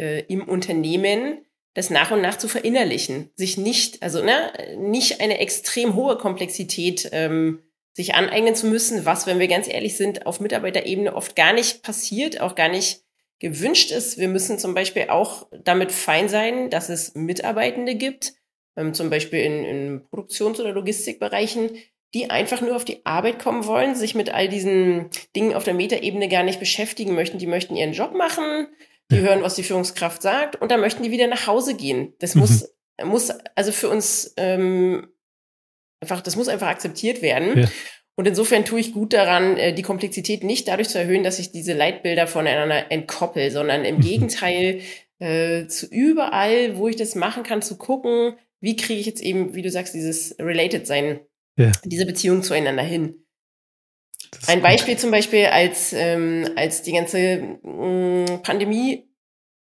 äh, im Unternehmen, das nach und nach zu verinnerlichen, sich nicht, also ne, nicht eine extrem hohe Komplexität ähm, sich aneignen zu müssen, was, wenn wir ganz ehrlich sind, auf Mitarbeiterebene oft gar nicht passiert, auch gar nicht gewünscht ist. Wir müssen zum Beispiel auch damit fein sein, dass es Mitarbeitende gibt, ähm, zum Beispiel in, in Produktions- oder Logistikbereichen, die einfach nur auf die Arbeit kommen wollen, sich mit all diesen Dingen auf der Metaebene gar nicht beschäftigen möchten. Die möchten ihren Job machen, die ja. hören, was die Führungskraft sagt und dann möchten die wieder nach Hause gehen. Das mhm. muss, muss also für uns ähm, einfach, das muss einfach akzeptiert werden. Ja. Und insofern tue ich gut daran, äh, die Komplexität nicht dadurch zu erhöhen, dass ich diese Leitbilder voneinander entkoppel, sondern im mhm. Gegenteil äh, zu überall, wo ich das machen kann, zu gucken, wie kriege ich jetzt eben, wie du sagst, dieses Related sein, ja. diese Beziehung zueinander hin. Ein Beispiel zum Beispiel, als, ähm, als die ganze äh, Pandemie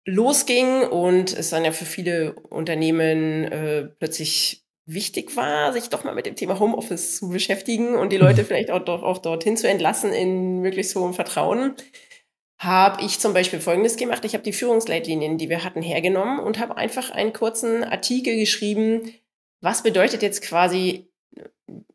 losging und es dann ja für viele Unternehmen äh, plötzlich wichtig war, sich doch mal mit dem Thema Homeoffice zu beschäftigen und die Leute vielleicht auch, doch, auch dorthin zu entlassen in möglichst hohem Vertrauen, habe ich zum Beispiel Folgendes gemacht. Ich habe die Führungsleitlinien, die wir hatten, hergenommen und habe einfach einen kurzen Artikel geschrieben, was bedeutet jetzt quasi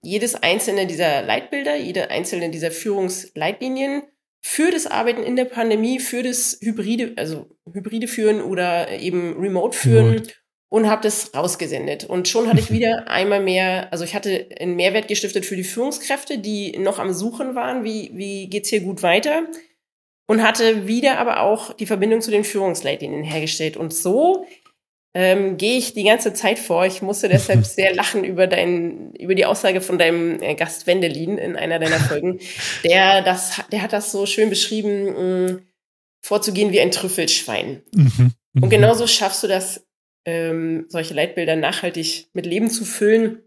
jedes einzelne dieser Leitbilder, jede einzelne dieser Führungsleitlinien für das Arbeiten in der Pandemie, für das hybride, also hybride führen oder eben remote führen Remote. und habe das rausgesendet. Und schon hatte ich wieder einmal mehr, also ich hatte einen Mehrwert gestiftet für die Führungskräfte, die noch am Suchen waren, wie, wie geht's hier gut weiter. Und hatte wieder aber auch die Verbindung zu den Führungsleitlinien hergestellt. Und so ähm, gehe ich die ganze Zeit vor. Ich musste deshalb sehr lachen über dein, über die Aussage von deinem äh, Gast Wendelin in einer deiner Folgen. Der das, der hat das so schön beschrieben. Mh, mm, vorzugehen wie ein Trüffelschwein. Mhm. Mhm. Und genauso schaffst du das, ähm, solche Leitbilder nachhaltig mit Leben zu füllen,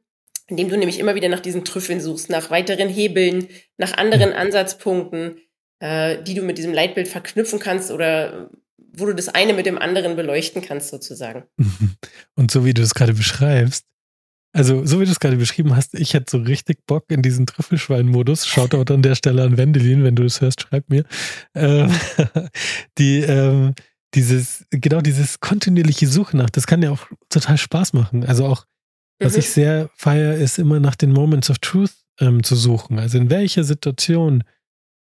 indem du nämlich immer wieder nach diesen Trüffeln suchst, nach weiteren Hebeln, nach anderen mhm. Ansatzpunkten, äh, die du mit diesem Leitbild verknüpfen kannst oder wo du das eine mit dem anderen beleuchten kannst, sozusagen. Und so wie du es gerade beschreibst, also, so wie du es gerade beschrieben hast, ich hätte so richtig Bock in diesen Trüffelschwein-Modus. Schaut auch an der Stelle an Wendelin, wenn du das hörst, schreib mir. Ähm, die, ähm, dieses, genau dieses kontinuierliche Suche nach, das kann ja auch total Spaß machen. Also auch, was mhm. ich sehr feiere, ist immer nach den Moments of Truth ähm, zu suchen. Also in welcher Situation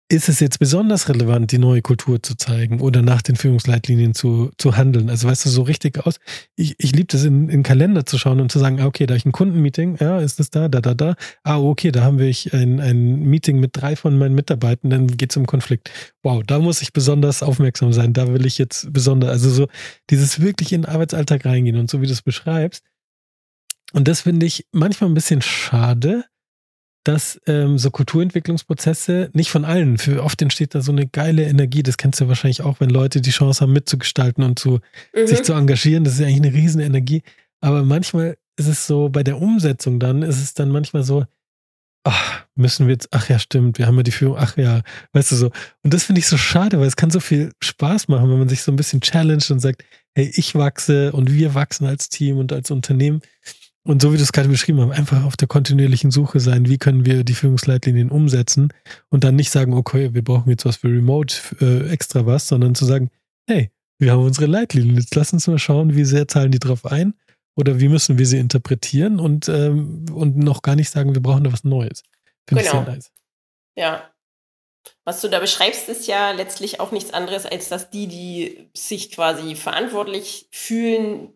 ist es jetzt besonders relevant, die neue Kultur zu zeigen oder nach den Führungsleitlinien zu, zu handeln? Also weißt du, so richtig aus. Ich, ich liebe das, in, in Kalender zu schauen und zu sagen, ah, okay, da habe ich ein Kundenmeeting, ja, ist das da, da, da, da. Ah, okay, da haben wir ein, ein Meeting mit drei von meinen Mitarbeitern, dann geht es um Konflikt. Wow, da muss ich besonders aufmerksam sein, da will ich jetzt besonders, also so dieses wirklich in den Arbeitsalltag reingehen und so wie du es beschreibst. Und das finde ich manchmal ein bisschen schade, dass ähm, so Kulturentwicklungsprozesse nicht von allen, für oft entsteht da so eine geile Energie, das kennst du wahrscheinlich auch, wenn Leute die Chance haben mitzugestalten und zu, mhm. sich zu engagieren, das ist eigentlich eine riesen Energie, aber manchmal ist es so, bei der Umsetzung dann ist es dann manchmal so, ach, müssen wir jetzt, ach ja, stimmt, wir haben ja die Führung, ach ja, weißt du so. Und das finde ich so schade, weil es kann so viel Spaß machen, wenn man sich so ein bisschen challenged und sagt, hey, ich wachse und wir wachsen als Team und als Unternehmen. Und so wie du es gerade beschrieben hast, einfach auf der kontinuierlichen Suche sein, wie können wir die Führungsleitlinien umsetzen und dann nicht sagen, okay, wir brauchen jetzt was für Remote, äh, extra was, sondern zu sagen, hey, wir haben unsere Leitlinien, jetzt lass uns mal schauen, wie sehr zahlen die drauf ein oder wie müssen wir sie interpretieren und, ähm, und noch gar nicht sagen, wir brauchen da was Neues. Finde genau. ich sehr nice. Ja. Was du da beschreibst, ist ja letztlich auch nichts anderes, als dass die, die sich quasi verantwortlich fühlen,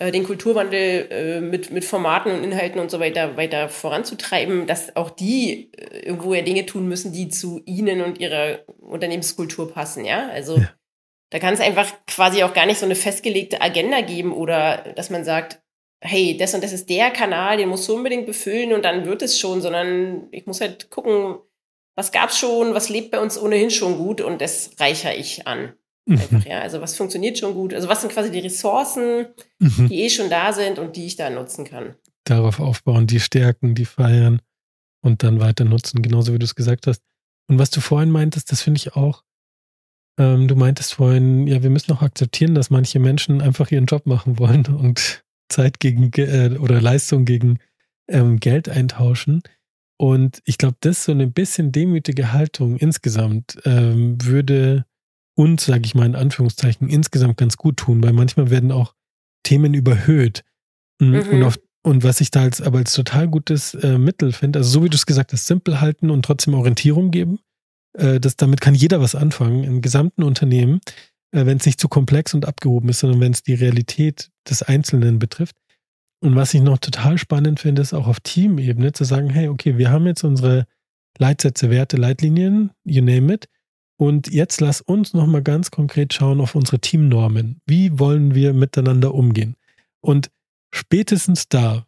den Kulturwandel äh, mit, mit Formaten und Inhalten und so weiter weiter voranzutreiben, dass auch die äh, irgendwo ja Dinge tun müssen, die zu ihnen und ihrer Unternehmenskultur passen, ja. Also ja. da kann es einfach quasi auch gar nicht so eine festgelegte Agenda geben oder dass man sagt, hey, das und das ist der Kanal, den musst du unbedingt befüllen und dann wird es schon, sondern ich muss halt gucken, was gab's schon, was lebt bei uns ohnehin schon gut und das reichere ich an. Mhm. Einfach, ja. Also was funktioniert schon gut? Also was sind quasi die Ressourcen, mhm. die eh schon da sind und die ich da nutzen kann? Darauf aufbauen, die stärken, die feiern und dann weiter nutzen, genauso wie du es gesagt hast. Und was du vorhin meintest, das finde ich auch. Ähm, du meintest vorhin, ja, wir müssen auch akzeptieren, dass manche Menschen einfach ihren Job machen wollen und Zeit gegen äh, oder Leistung gegen ähm, Geld eintauschen. Und ich glaube, das so eine bisschen demütige Haltung insgesamt ähm, würde uns, sage ich mal in Anführungszeichen, insgesamt ganz gut tun, weil manchmal werden auch Themen überhöht. Mm, mhm. Und, auf, und was ich da als, aber als total gutes äh, Mittel finde, also so wie du es gesagt hast, simpel halten und trotzdem Orientierung geben, äh, das, damit kann jeder was anfangen im gesamten Unternehmen, äh, wenn es nicht zu komplex und abgehoben ist, sondern wenn es die Realität des Einzelnen betrifft. Und was ich noch total spannend finde, ist auch auf Teamebene zu sagen, hey, okay, wir haben jetzt unsere Leitsätze, Werte, Leitlinien, you name it. Und jetzt lass uns nochmal ganz konkret schauen auf unsere Teamnormen. Wie wollen wir miteinander umgehen? Und spätestens da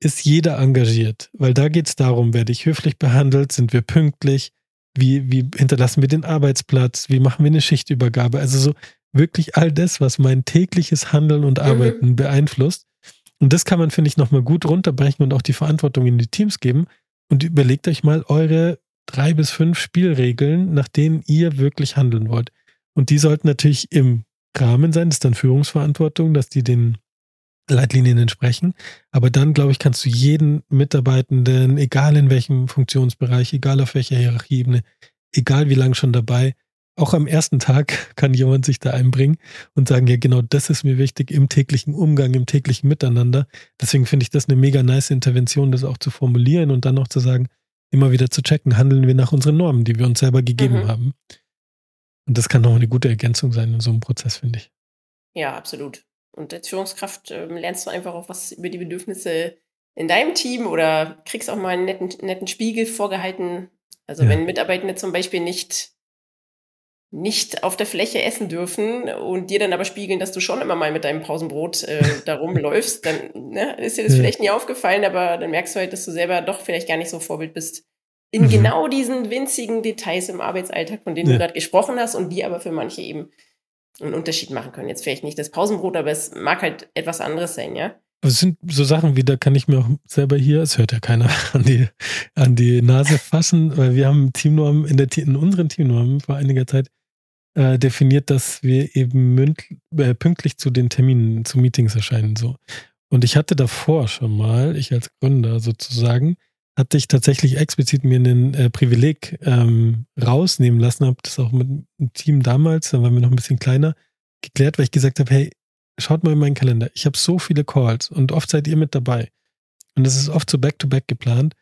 ist jeder engagiert, weil da geht es darum, werde ich höflich behandelt, sind wir pünktlich, wie, wie hinterlassen wir den Arbeitsplatz, wie machen wir eine Schichtübergabe. Also so wirklich all das, was mein tägliches Handeln und mhm. Arbeiten mhm. beeinflusst. Und das kann man, finde ich, nochmal gut runterbrechen und auch die Verantwortung in die Teams geben. Und überlegt euch mal eure drei bis fünf Spielregeln, nach denen ihr wirklich handeln wollt. Und die sollten natürlich im Rahmen sein, das ist dann Führungsverantwortung, dass die den Leitlinien entsprechen. Aber dann, glaube ich, kannst du jeden Mitarbeitenden, egal in welchem Funktionsbereich, egal auf welcher Hierarchieebene, egal wie lange schon dabei, auch am ersten Tag kann jemand sich da einbringen und sagen, ja, genau das ist mir wichtig im täglichen Umgang, im täglichen Miteinander. Deswegen finde ich das eine mega nice Intervention, das auch zu formulieren und dann auch zu sagen, immer wieder zu checken, handeln wir nach unseren Normen, die wir uns selber gegeben mhm. haben. Und das kann noch eine gute Ergänzung sein in so einem Prozess, finde ich. Ja, absolut. Und als Führungskraft äh, lernst du einfach auch was über die Bedürfnisse in deinem Team oder kriegst auch mal einen netten, netten Spiegel vorgehalten. Also ja. wenn Mitarbeitende zum Beispiel nicht nicht auf der Fläche essen dürfen und dir dann aber spiegeln, dass du schon immer mal mit deinem Pausenbrot äh, da rumläufst, dann ne, ist dir das ja. vielleicht nie aufgefallen, aber dann merkst du halt, dass du selber doch vielleicht gar nicht so Vorbild bist, in mhm. genau diesen winzigen Details im Arbeitsalltag, von denen ja. du gerade gesprochen hast und die aber für manche eben einen Unterschied machen können. Jetzt vielleicht nicht das Pausenbrot, aber es mag halt etwas anderes sein, ja. Es sind so Sachen wie, da kann ich mir auch selber hier, es hört ja keiner, an die, an die Nase fassen, weil wir haben Teamnormen in, der, in unseren Teamnormen vor einiger Zeit äh, definiert, dass wir eben mündlich, äh, pünktlich zu den Terminen, zu Meetings erscheinen. So. Und ich hatte davor schon mal, ich als Gründer sozusagen, hatte ich tatsächlich explizit mir ein äh, Privileg ähm, rausnehmen lassen, habe das auch mit dem Team damals, da waren wir noch ein bisschen kleiner, geklärt, weil ich gesagt habe, hey, schaut mal in meinen Kalender. Ich habe so viele Calls und oft seid ihr mit dabei. Und das ist oft so back-to-back -back geplant.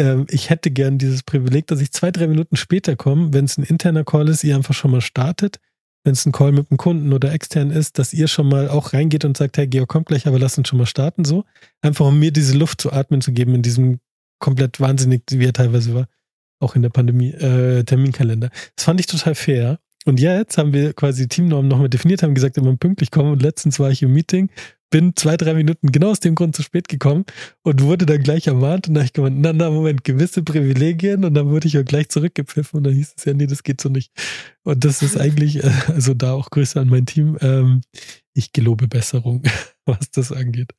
Ähm, ich hätte gern dieses Privileg, dass ich zwei, drei Minuten später komme, wenn es ein interner Call ist, ihr einfach schon mal startet. Wenn es ein Call mit einem Kunden oder extern ist, dass ihr schon mal auch reingeht und sagt, hey, Georg kommt gleich, aber lass uns schon mal starten, so. Einfach um mir diese Luft zu atmen zu geben in diesem komplett wahnsinnig, wie er teilweise war, auch in der Pandemie, äh, Terminkalender. Das fand ich total fair. Und jetzt haben wir quasi Teamnormen nochmal definiert, haben gesagt, immer pünktlich kommen. Und letztens war ich im Meeting, bin zwei, drei Minuten genau aus dem Grund zu spät gekommen und wurde dann gleich ermahnt. Und da habe ich gemeint, na, na, Moment, gewisse Privilegien. Und dann wurde ich auch gleich zurückgepfiffen. Und dann hieß es ja, nee, das geht so nicht. Und das ist eigentlich, äh, also da auch Grüße an mein Team. Ähm, ich gelobe Besserung, was das angeht.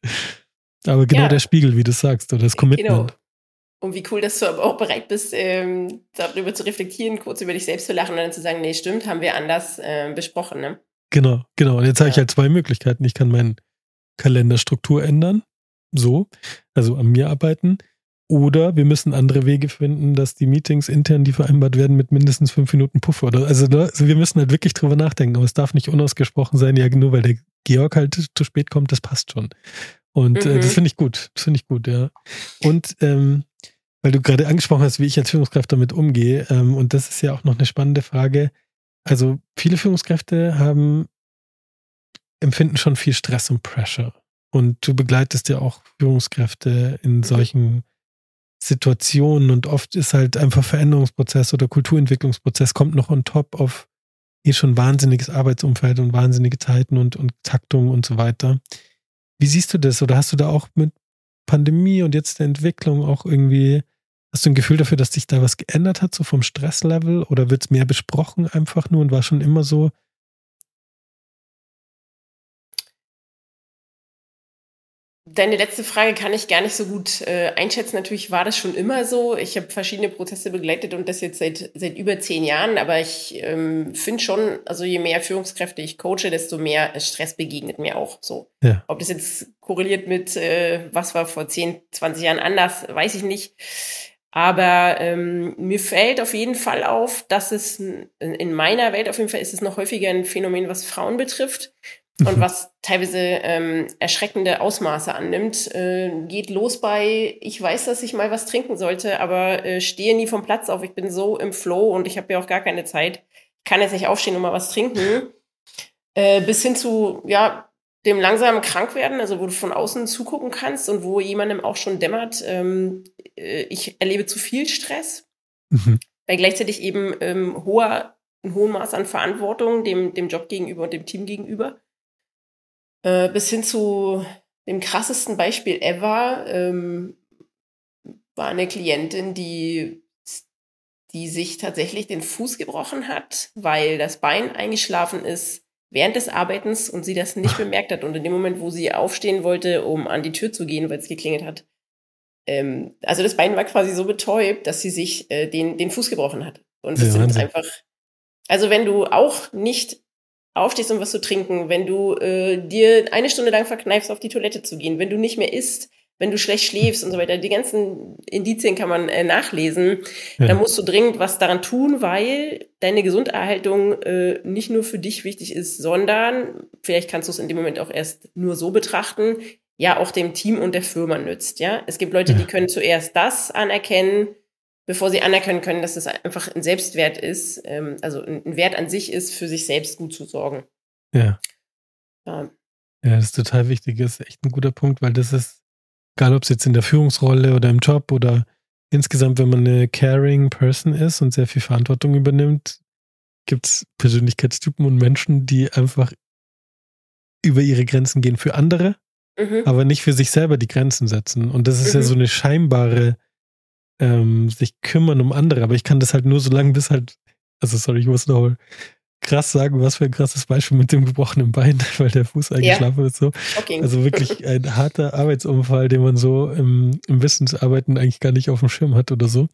Aber genau ja. der Spiegel, wie du sagst, oder das Commitment. Genau. Und wie cool, dass du aber auch bereit bist, ähm, darüber zu reflektieren, kurz über dich selbst zu lachen und dann zu sagen, nee, stimmt, haben wir anders äh, besprochen, ne? Genau, genau. Und jetzt ja. habe ich halt zwei Möglichkeiten. Ich kann meine Kalenderstruktur ändern, so, also an mir arbeiten. Oder wir müssen andere Wege finden, dass die Meetings intern, die vereinbart werden, mit mindestens fünf Minuten Puffer. Oder, also, ne, also wir müssen halt wirklich drüber nachdenken. Aber es darf nicht unausgesprochen sein, ja, nur weil der Georg halt zu spät kommt, das passt schon. Und mhm. äh, das mhm. finde ich gut. Das finde ich gut, ja. Und ähm, weil du gerade angesprochen hast, wie ich als Führungskraft damit umgehe, ähm, und das ist ja auch noch eine spannende Frage. Also viele Führungskräfte haben, empfinden schon viel Stress und Pressure. Und du begleitest ja auch Führungskräfte in solchen Situationen und oft ist halt einfach Veränderungsprozess oder Kulturentwicklungsprozess kommt noch on top auf eh schon wahnsinniges Arbeitsumfeld und wahnsinnige Zeiten und, und Taktung und so weiter. Wie siehst du das? Oder hast du da auch mit Pandemie und jetzt der Entwicklung auch irgendwie, hast du ein Gefühl dafür, dass sich da was geändert hat, so vom Stresslevel? Oder wird es mehr besprochen einfach nur und war schon immer so? Deine letzte Frage kann ich gar nicht so gut äh, einschätzen. Natürlich war das schon immer so. Ich habe verschiedene Prozesse begleitet und das jetzt seit, seit über zehn Jahren. Aber ich ähm, finde schon, also je mehr Führungskräfte ich coache, desto mehr Stress begegnet mir auch so. Ja. Ob das jetzt korreliert mit, äh, was war vor 10, 20 Jahren anders, weiß ich nicht. Aber ähm, mir fällt auf jeden Fall auf, dass es in meiner Welt auf jeden Fall ist es noch häufiger ein Phänomen, was Frauen betrifft und was teilweise ähm, erschreckende Ausmaße annimmt. Äh, geht los bei, ich weiß, dass ich mal was trinken sollte, aber äh, stehe nie vom Platz auf. Ich bin so im Flow und ich habe ja auch gar keine Zeit. Ich kann jetzt nicht aufstehen und mal was trinken. Äh, bis hin zu, ja, dem langsamen Krankwerden, also wo du von außen zugucken kannst und wo jemandem auch schon dämmert, ähm, äh, ich erlebe zu viel Stress, mhm. weil gleichzeitig eben ähm, hoher, ein hohes Maß an Verantwortung dem, dem Job gegenüber und dem Team gegenüber. Äh, bis hin zu dem krassesten Beispiel ever ähm, war eine Klientin, die, die sich tatsächlich den Fuß gebrochen hat, weil das Bein eingeschlafen ist während des Arbeitens und sie das nicht bemerkt hat. Und in dem Moment, wo sie aufstehen wollte, um an die Tür zu gehen, weil es geklingelt hat, ähm, also das Bein war quasi so betäubt, dass sie sich äh, den, den Fuß gebrochen hat. Und das ja, sind einfach, also wenn du auch nicht aufstehst, um was zu trinken, wenn du äh, dir eine Stunde lang verkneifst, auf die Toilette zu gehen, wenn du nicht mehr isst, wenn du schlecht schläfst und so weiter, die ganzen Indizien kann man äh, nachlesen, ja. dann musst du dringend was daran tun, weil deine Gesunderhaltung äh, nicht nur für dich wichtig ist, sondern vielleicht kannst du es in dem Moment auch erst nur so betrachten, ja auch dem Team und der Firma nützt. Ja, es gibt Leute, die können zuerst das anerkennen, bevor sie anerkennen können, dass es einfach ein Selbstwert ist, ähm, also ein Wert an sich ist, für sich selbst gut zu sorgen. Ja. Ja, ja das ist total wichtig. Das ist echt ein guter Punkt, weil das ist, egal ob es jetzt in der Führungsrolle oder im Job oder insgesamt, wenn man eine caring Person ist und sehr viel Verantwortung übernimmt, gibt es Persönlichkeitstypen und Menschen, die einfach über ihre Grenzen gehen für andere, mhm. aber nicht für sich selber die Grenzen setzen. Und das ist mhm. ja so eine scheinbare ähm, sich kümmern um andere, aber ich kann das halt nur so lange, bis halt, also sorry, ich muss noch krass sagen, was für ein krasses Beispiel mit dem gebrochenen Bein, weil der Fuß eingeschlafen ja. ist. So. Okay. Also wirklich ein harter Arbeitsunfall, den man so im, im Wissensarbeiten eigentlich gar nicht auf dem Schirm hat oder so.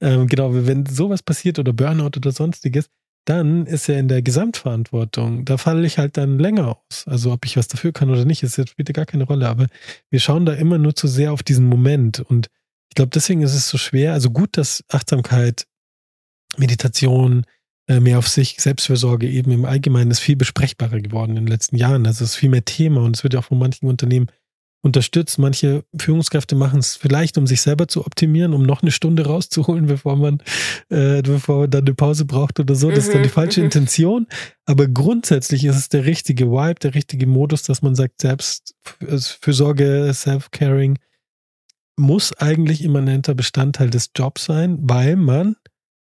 Ähm, genau, wenn sowas passiert oder Burnout oder sonstiges, dann ist er in der Gesamtverantwortung. Da falle ich halt dann länger aus. Also ob ich was dafür kann oder nicht, das spielt ja gar keine Rolle. Aber wir schauen da immer nur zu sehr auf diesen Moment. Und ich glaube, deswegen ist es so schwer. Also gut, dass Achtsamkeit, Meditation, äh, mehr auf sich, Selbstfürsorge eben im Allgemeinen ist viel besprechbarer geworden in den letzten Jahren. Also es ist viel mehr Thema und es wird ja auch von manchen Unternehmen unterstützt. Manche Führungskräfte machen es vielleicht, um sich selber zu optimieren, um noch eine Stunde rauszuholen, bevor man, äh, bevor man dann eine Pause braucht oder so. Das ist dann die mhm, falsche mhm. Intention. Aber grundsätzlich ist es der richtige Vibe, der richtige Modus, dass man sagt, Selbstfürsorge, Self-Caring muss eigentlich immanenter Bestandteil des Jobs sein, weil man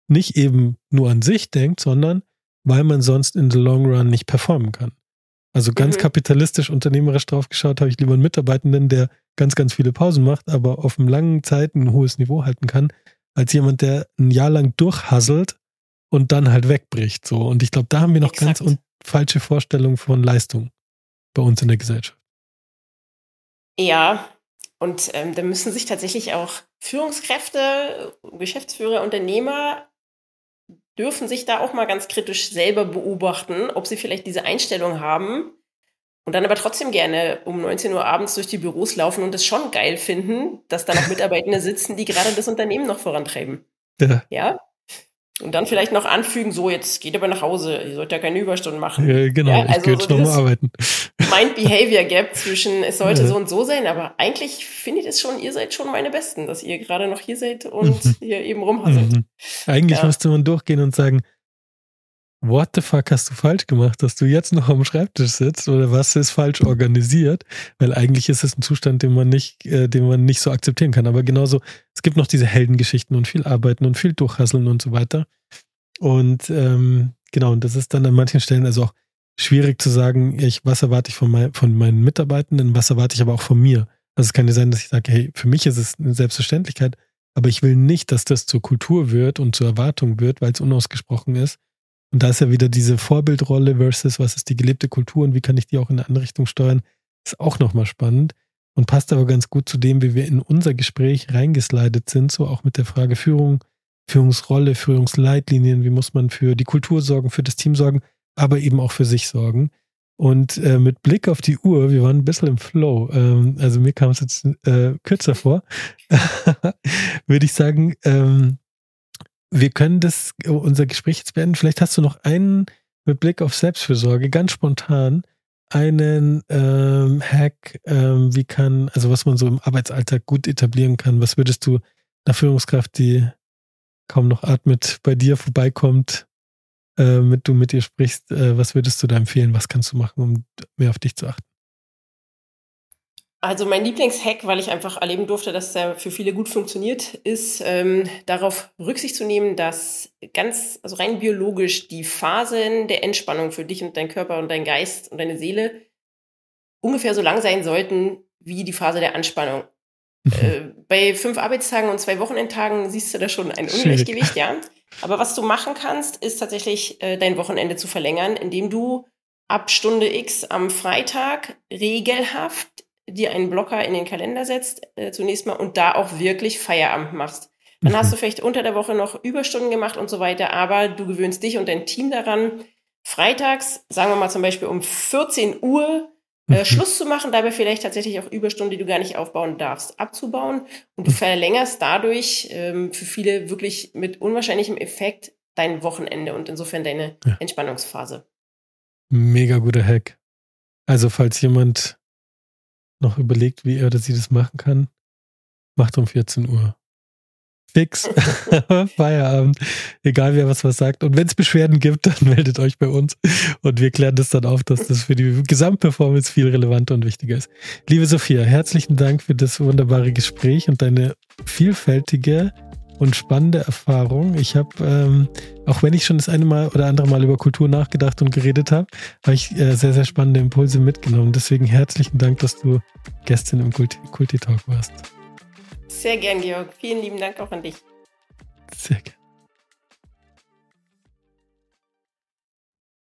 nicht eben nur an sich denkt, sondern weil man sonst in the long run nicht performen kann. Also ganz mhm. kapitalistisch, unternehmerisch drauf geschaut, habe ich lieber einen Mitarbeitenden, der ganz, ganz viele Pausen macht, aber auf einem langen Zeit ein hohes Niveau halten kann, als jemand, der ein Jahr lang durchhasselt und dann halt wegbricht. So. Und ich glaube, da haben wir noch Exakt. ganz falsche Vorstellungen von Leistung bei uns in der Gesellschaft. Ja, und ähm, da müssen sich tatsächlich auch Führungskräfte, Geschäftsführer, Unternehmer dürfen sich da auch mal ganz kritisch selber beobachten, ob sie vielleicht diese Einstellung haben und dann aber trotzdem gerne um 19 Uhr abends durch die Büros laufen und es schon geil finden, dass da noch Mitarbeitende sitzen, die gerade das Unternehmen noch vorantreiben. Ja. ja? Und dann vielleicht noch anfügen, so, jetzt geht aber nach Hause, ihr sollt ja keine Überstunden machen. Ja, genau, ja, also ich so nochmal arbeiten. Mind-Behavior-Gap zwischen, es sollte ja. so und so sein, aber eigentlich findet es schon, ihr seid schon meine Besten, dass ihr gerade noch hier seid und mhm. hier eben rumhasselt. Mhm. Eigentlich ja. müsste man durchgehen und sagen, what the fuck hast du falsch gemacht, dass du jetzt noch am Schreibtisch sitzt oder was ist falsch organisiert? Weil eigentlich ist es ein Zustand, den man nicht, äh, den man nicht so akzeptieren kann. Aber genauso, es gibt noch diese Heldengeschichten und viel Arbeiten und viel Durchhasseln und so weiter. Und ähm, genau, und das ist dann an manchen Stellen also auch schwierig zu sagen, ich, was erwarte ich von, mein, von meinen Mitarbeitenden, was erwarte ich aber auch von mir. Also es kann ja sein, dass ich sage, hey, für mich ist es eine Selbstverständlichkeit, aber ich will nicht, dass das zur Kultur wird und zur Erwartung wird, weil es unausgesprochen ist, und da ist ja wieder diese Vorbildrolle versus was ist die gelebte Kultur und wie kann ich die auch in eine andere Richtung steuern, ist auch nochmal spannend und passt aber ganz gut zu dem, wie wir in unser Gespräch reingeslidet sind, so auch mit der Frage Führung, Führungsrolle, Führungsleitlinien, wie muss man für die Kultur sorgen, für das Team sorgen, aber eben auch für sich sorgen. Und äh, mit Blick auf die Uhr, wir waren ein bisschen im Flow, ähm, also mir kam es jetzt äh, kürzer vor, würde ich sagen, ähm, wir können das, unser Gespräch jetzt beenden. Vielleicht hast du noch einen mit Blick auf Selbstfürsorge, ganz spontan, einen ähm, Hack, ähm, wie kann, also was man so im Arbeitsalltag gut etablieren kann. Was würdest du einer Führungskraft, die kaum noch atmet, bei dir vorbeikommt, äh, mit du mit ihr sprichst, äh, was würdest du da empfehlen? Was kannst du machen, um mehr auf dich zu achten? Also mein Lieblingshack, weil ich einfach erleben durfte, dass der für viele gut funktioniert, ist ähm, darauf Rücksicht zu nehmen, dass ganz, also rein biologisch die Phasen der Entspannung für dich und dein Körper und dein Geist und deine Seele ungefähr so lang sein sollten wie die Phase der Anspannung. Mhm. Äh, bei fünf Arbeitstagen und zwei Wochenendtagen siehst du da schon ein Ungleichgewicht, ja. Aber was du machen kannst, ist tatsächlich äh, dein Wochenende zu verlängern, indem du ab Stunde X am Freitag regelhaft dir einen Blocker in den Kalender setzt, äh, zunächst mal, und da auch wirklich Feierabend machst. Dann mhm. hast du vielleicht unter der Woche noch Überstunden gemacht und so weiter, aber du gewöhnst dich und dein Team daran, freitags, sagen wir mal zum Beispiel um 14 Uhr, äh, mhm. Schluss zu machen, dabei vielleicht tatsächlich auch Überstunden, die du gar nicht aufbauen darfst, abzubauen. Und du mhm. verlängerst dadurch ähm, für viele wirklich mit unwahrscheinlichem Effekt dein Wochenende und insofern deine ja. Entspannungsphase. Mega guter Hack. Also falls jemand noch überlegt, wie er oder sie das machen kann, macht um 14 Uhr. Fix. Feierabend. Egal wer was was sagt. Und wenn es Beschwerden gibt, dann meldet euch bei uns und wir klären das dann auf, dass das für die Gesamtperformance viel relevanter und wichtiger ist. Liebe Sophia, herzlichen Dank für das wunderbare Gespräch und deine vielfältige und spannende Erfahrung. Ich habe, ähm, auch wenn ich schon das eine Mal oder andere Mal über Kultur nachgedacht und geredet habe, habe ich äh, sehr, sehr spannende Impulse mitgenommen. Deswegen herzlichen Dank, dass du gestern im Kulti-Talk warst. Sehr gern, Georg. Vielen lieben Dank auch an dich. Sehr gern.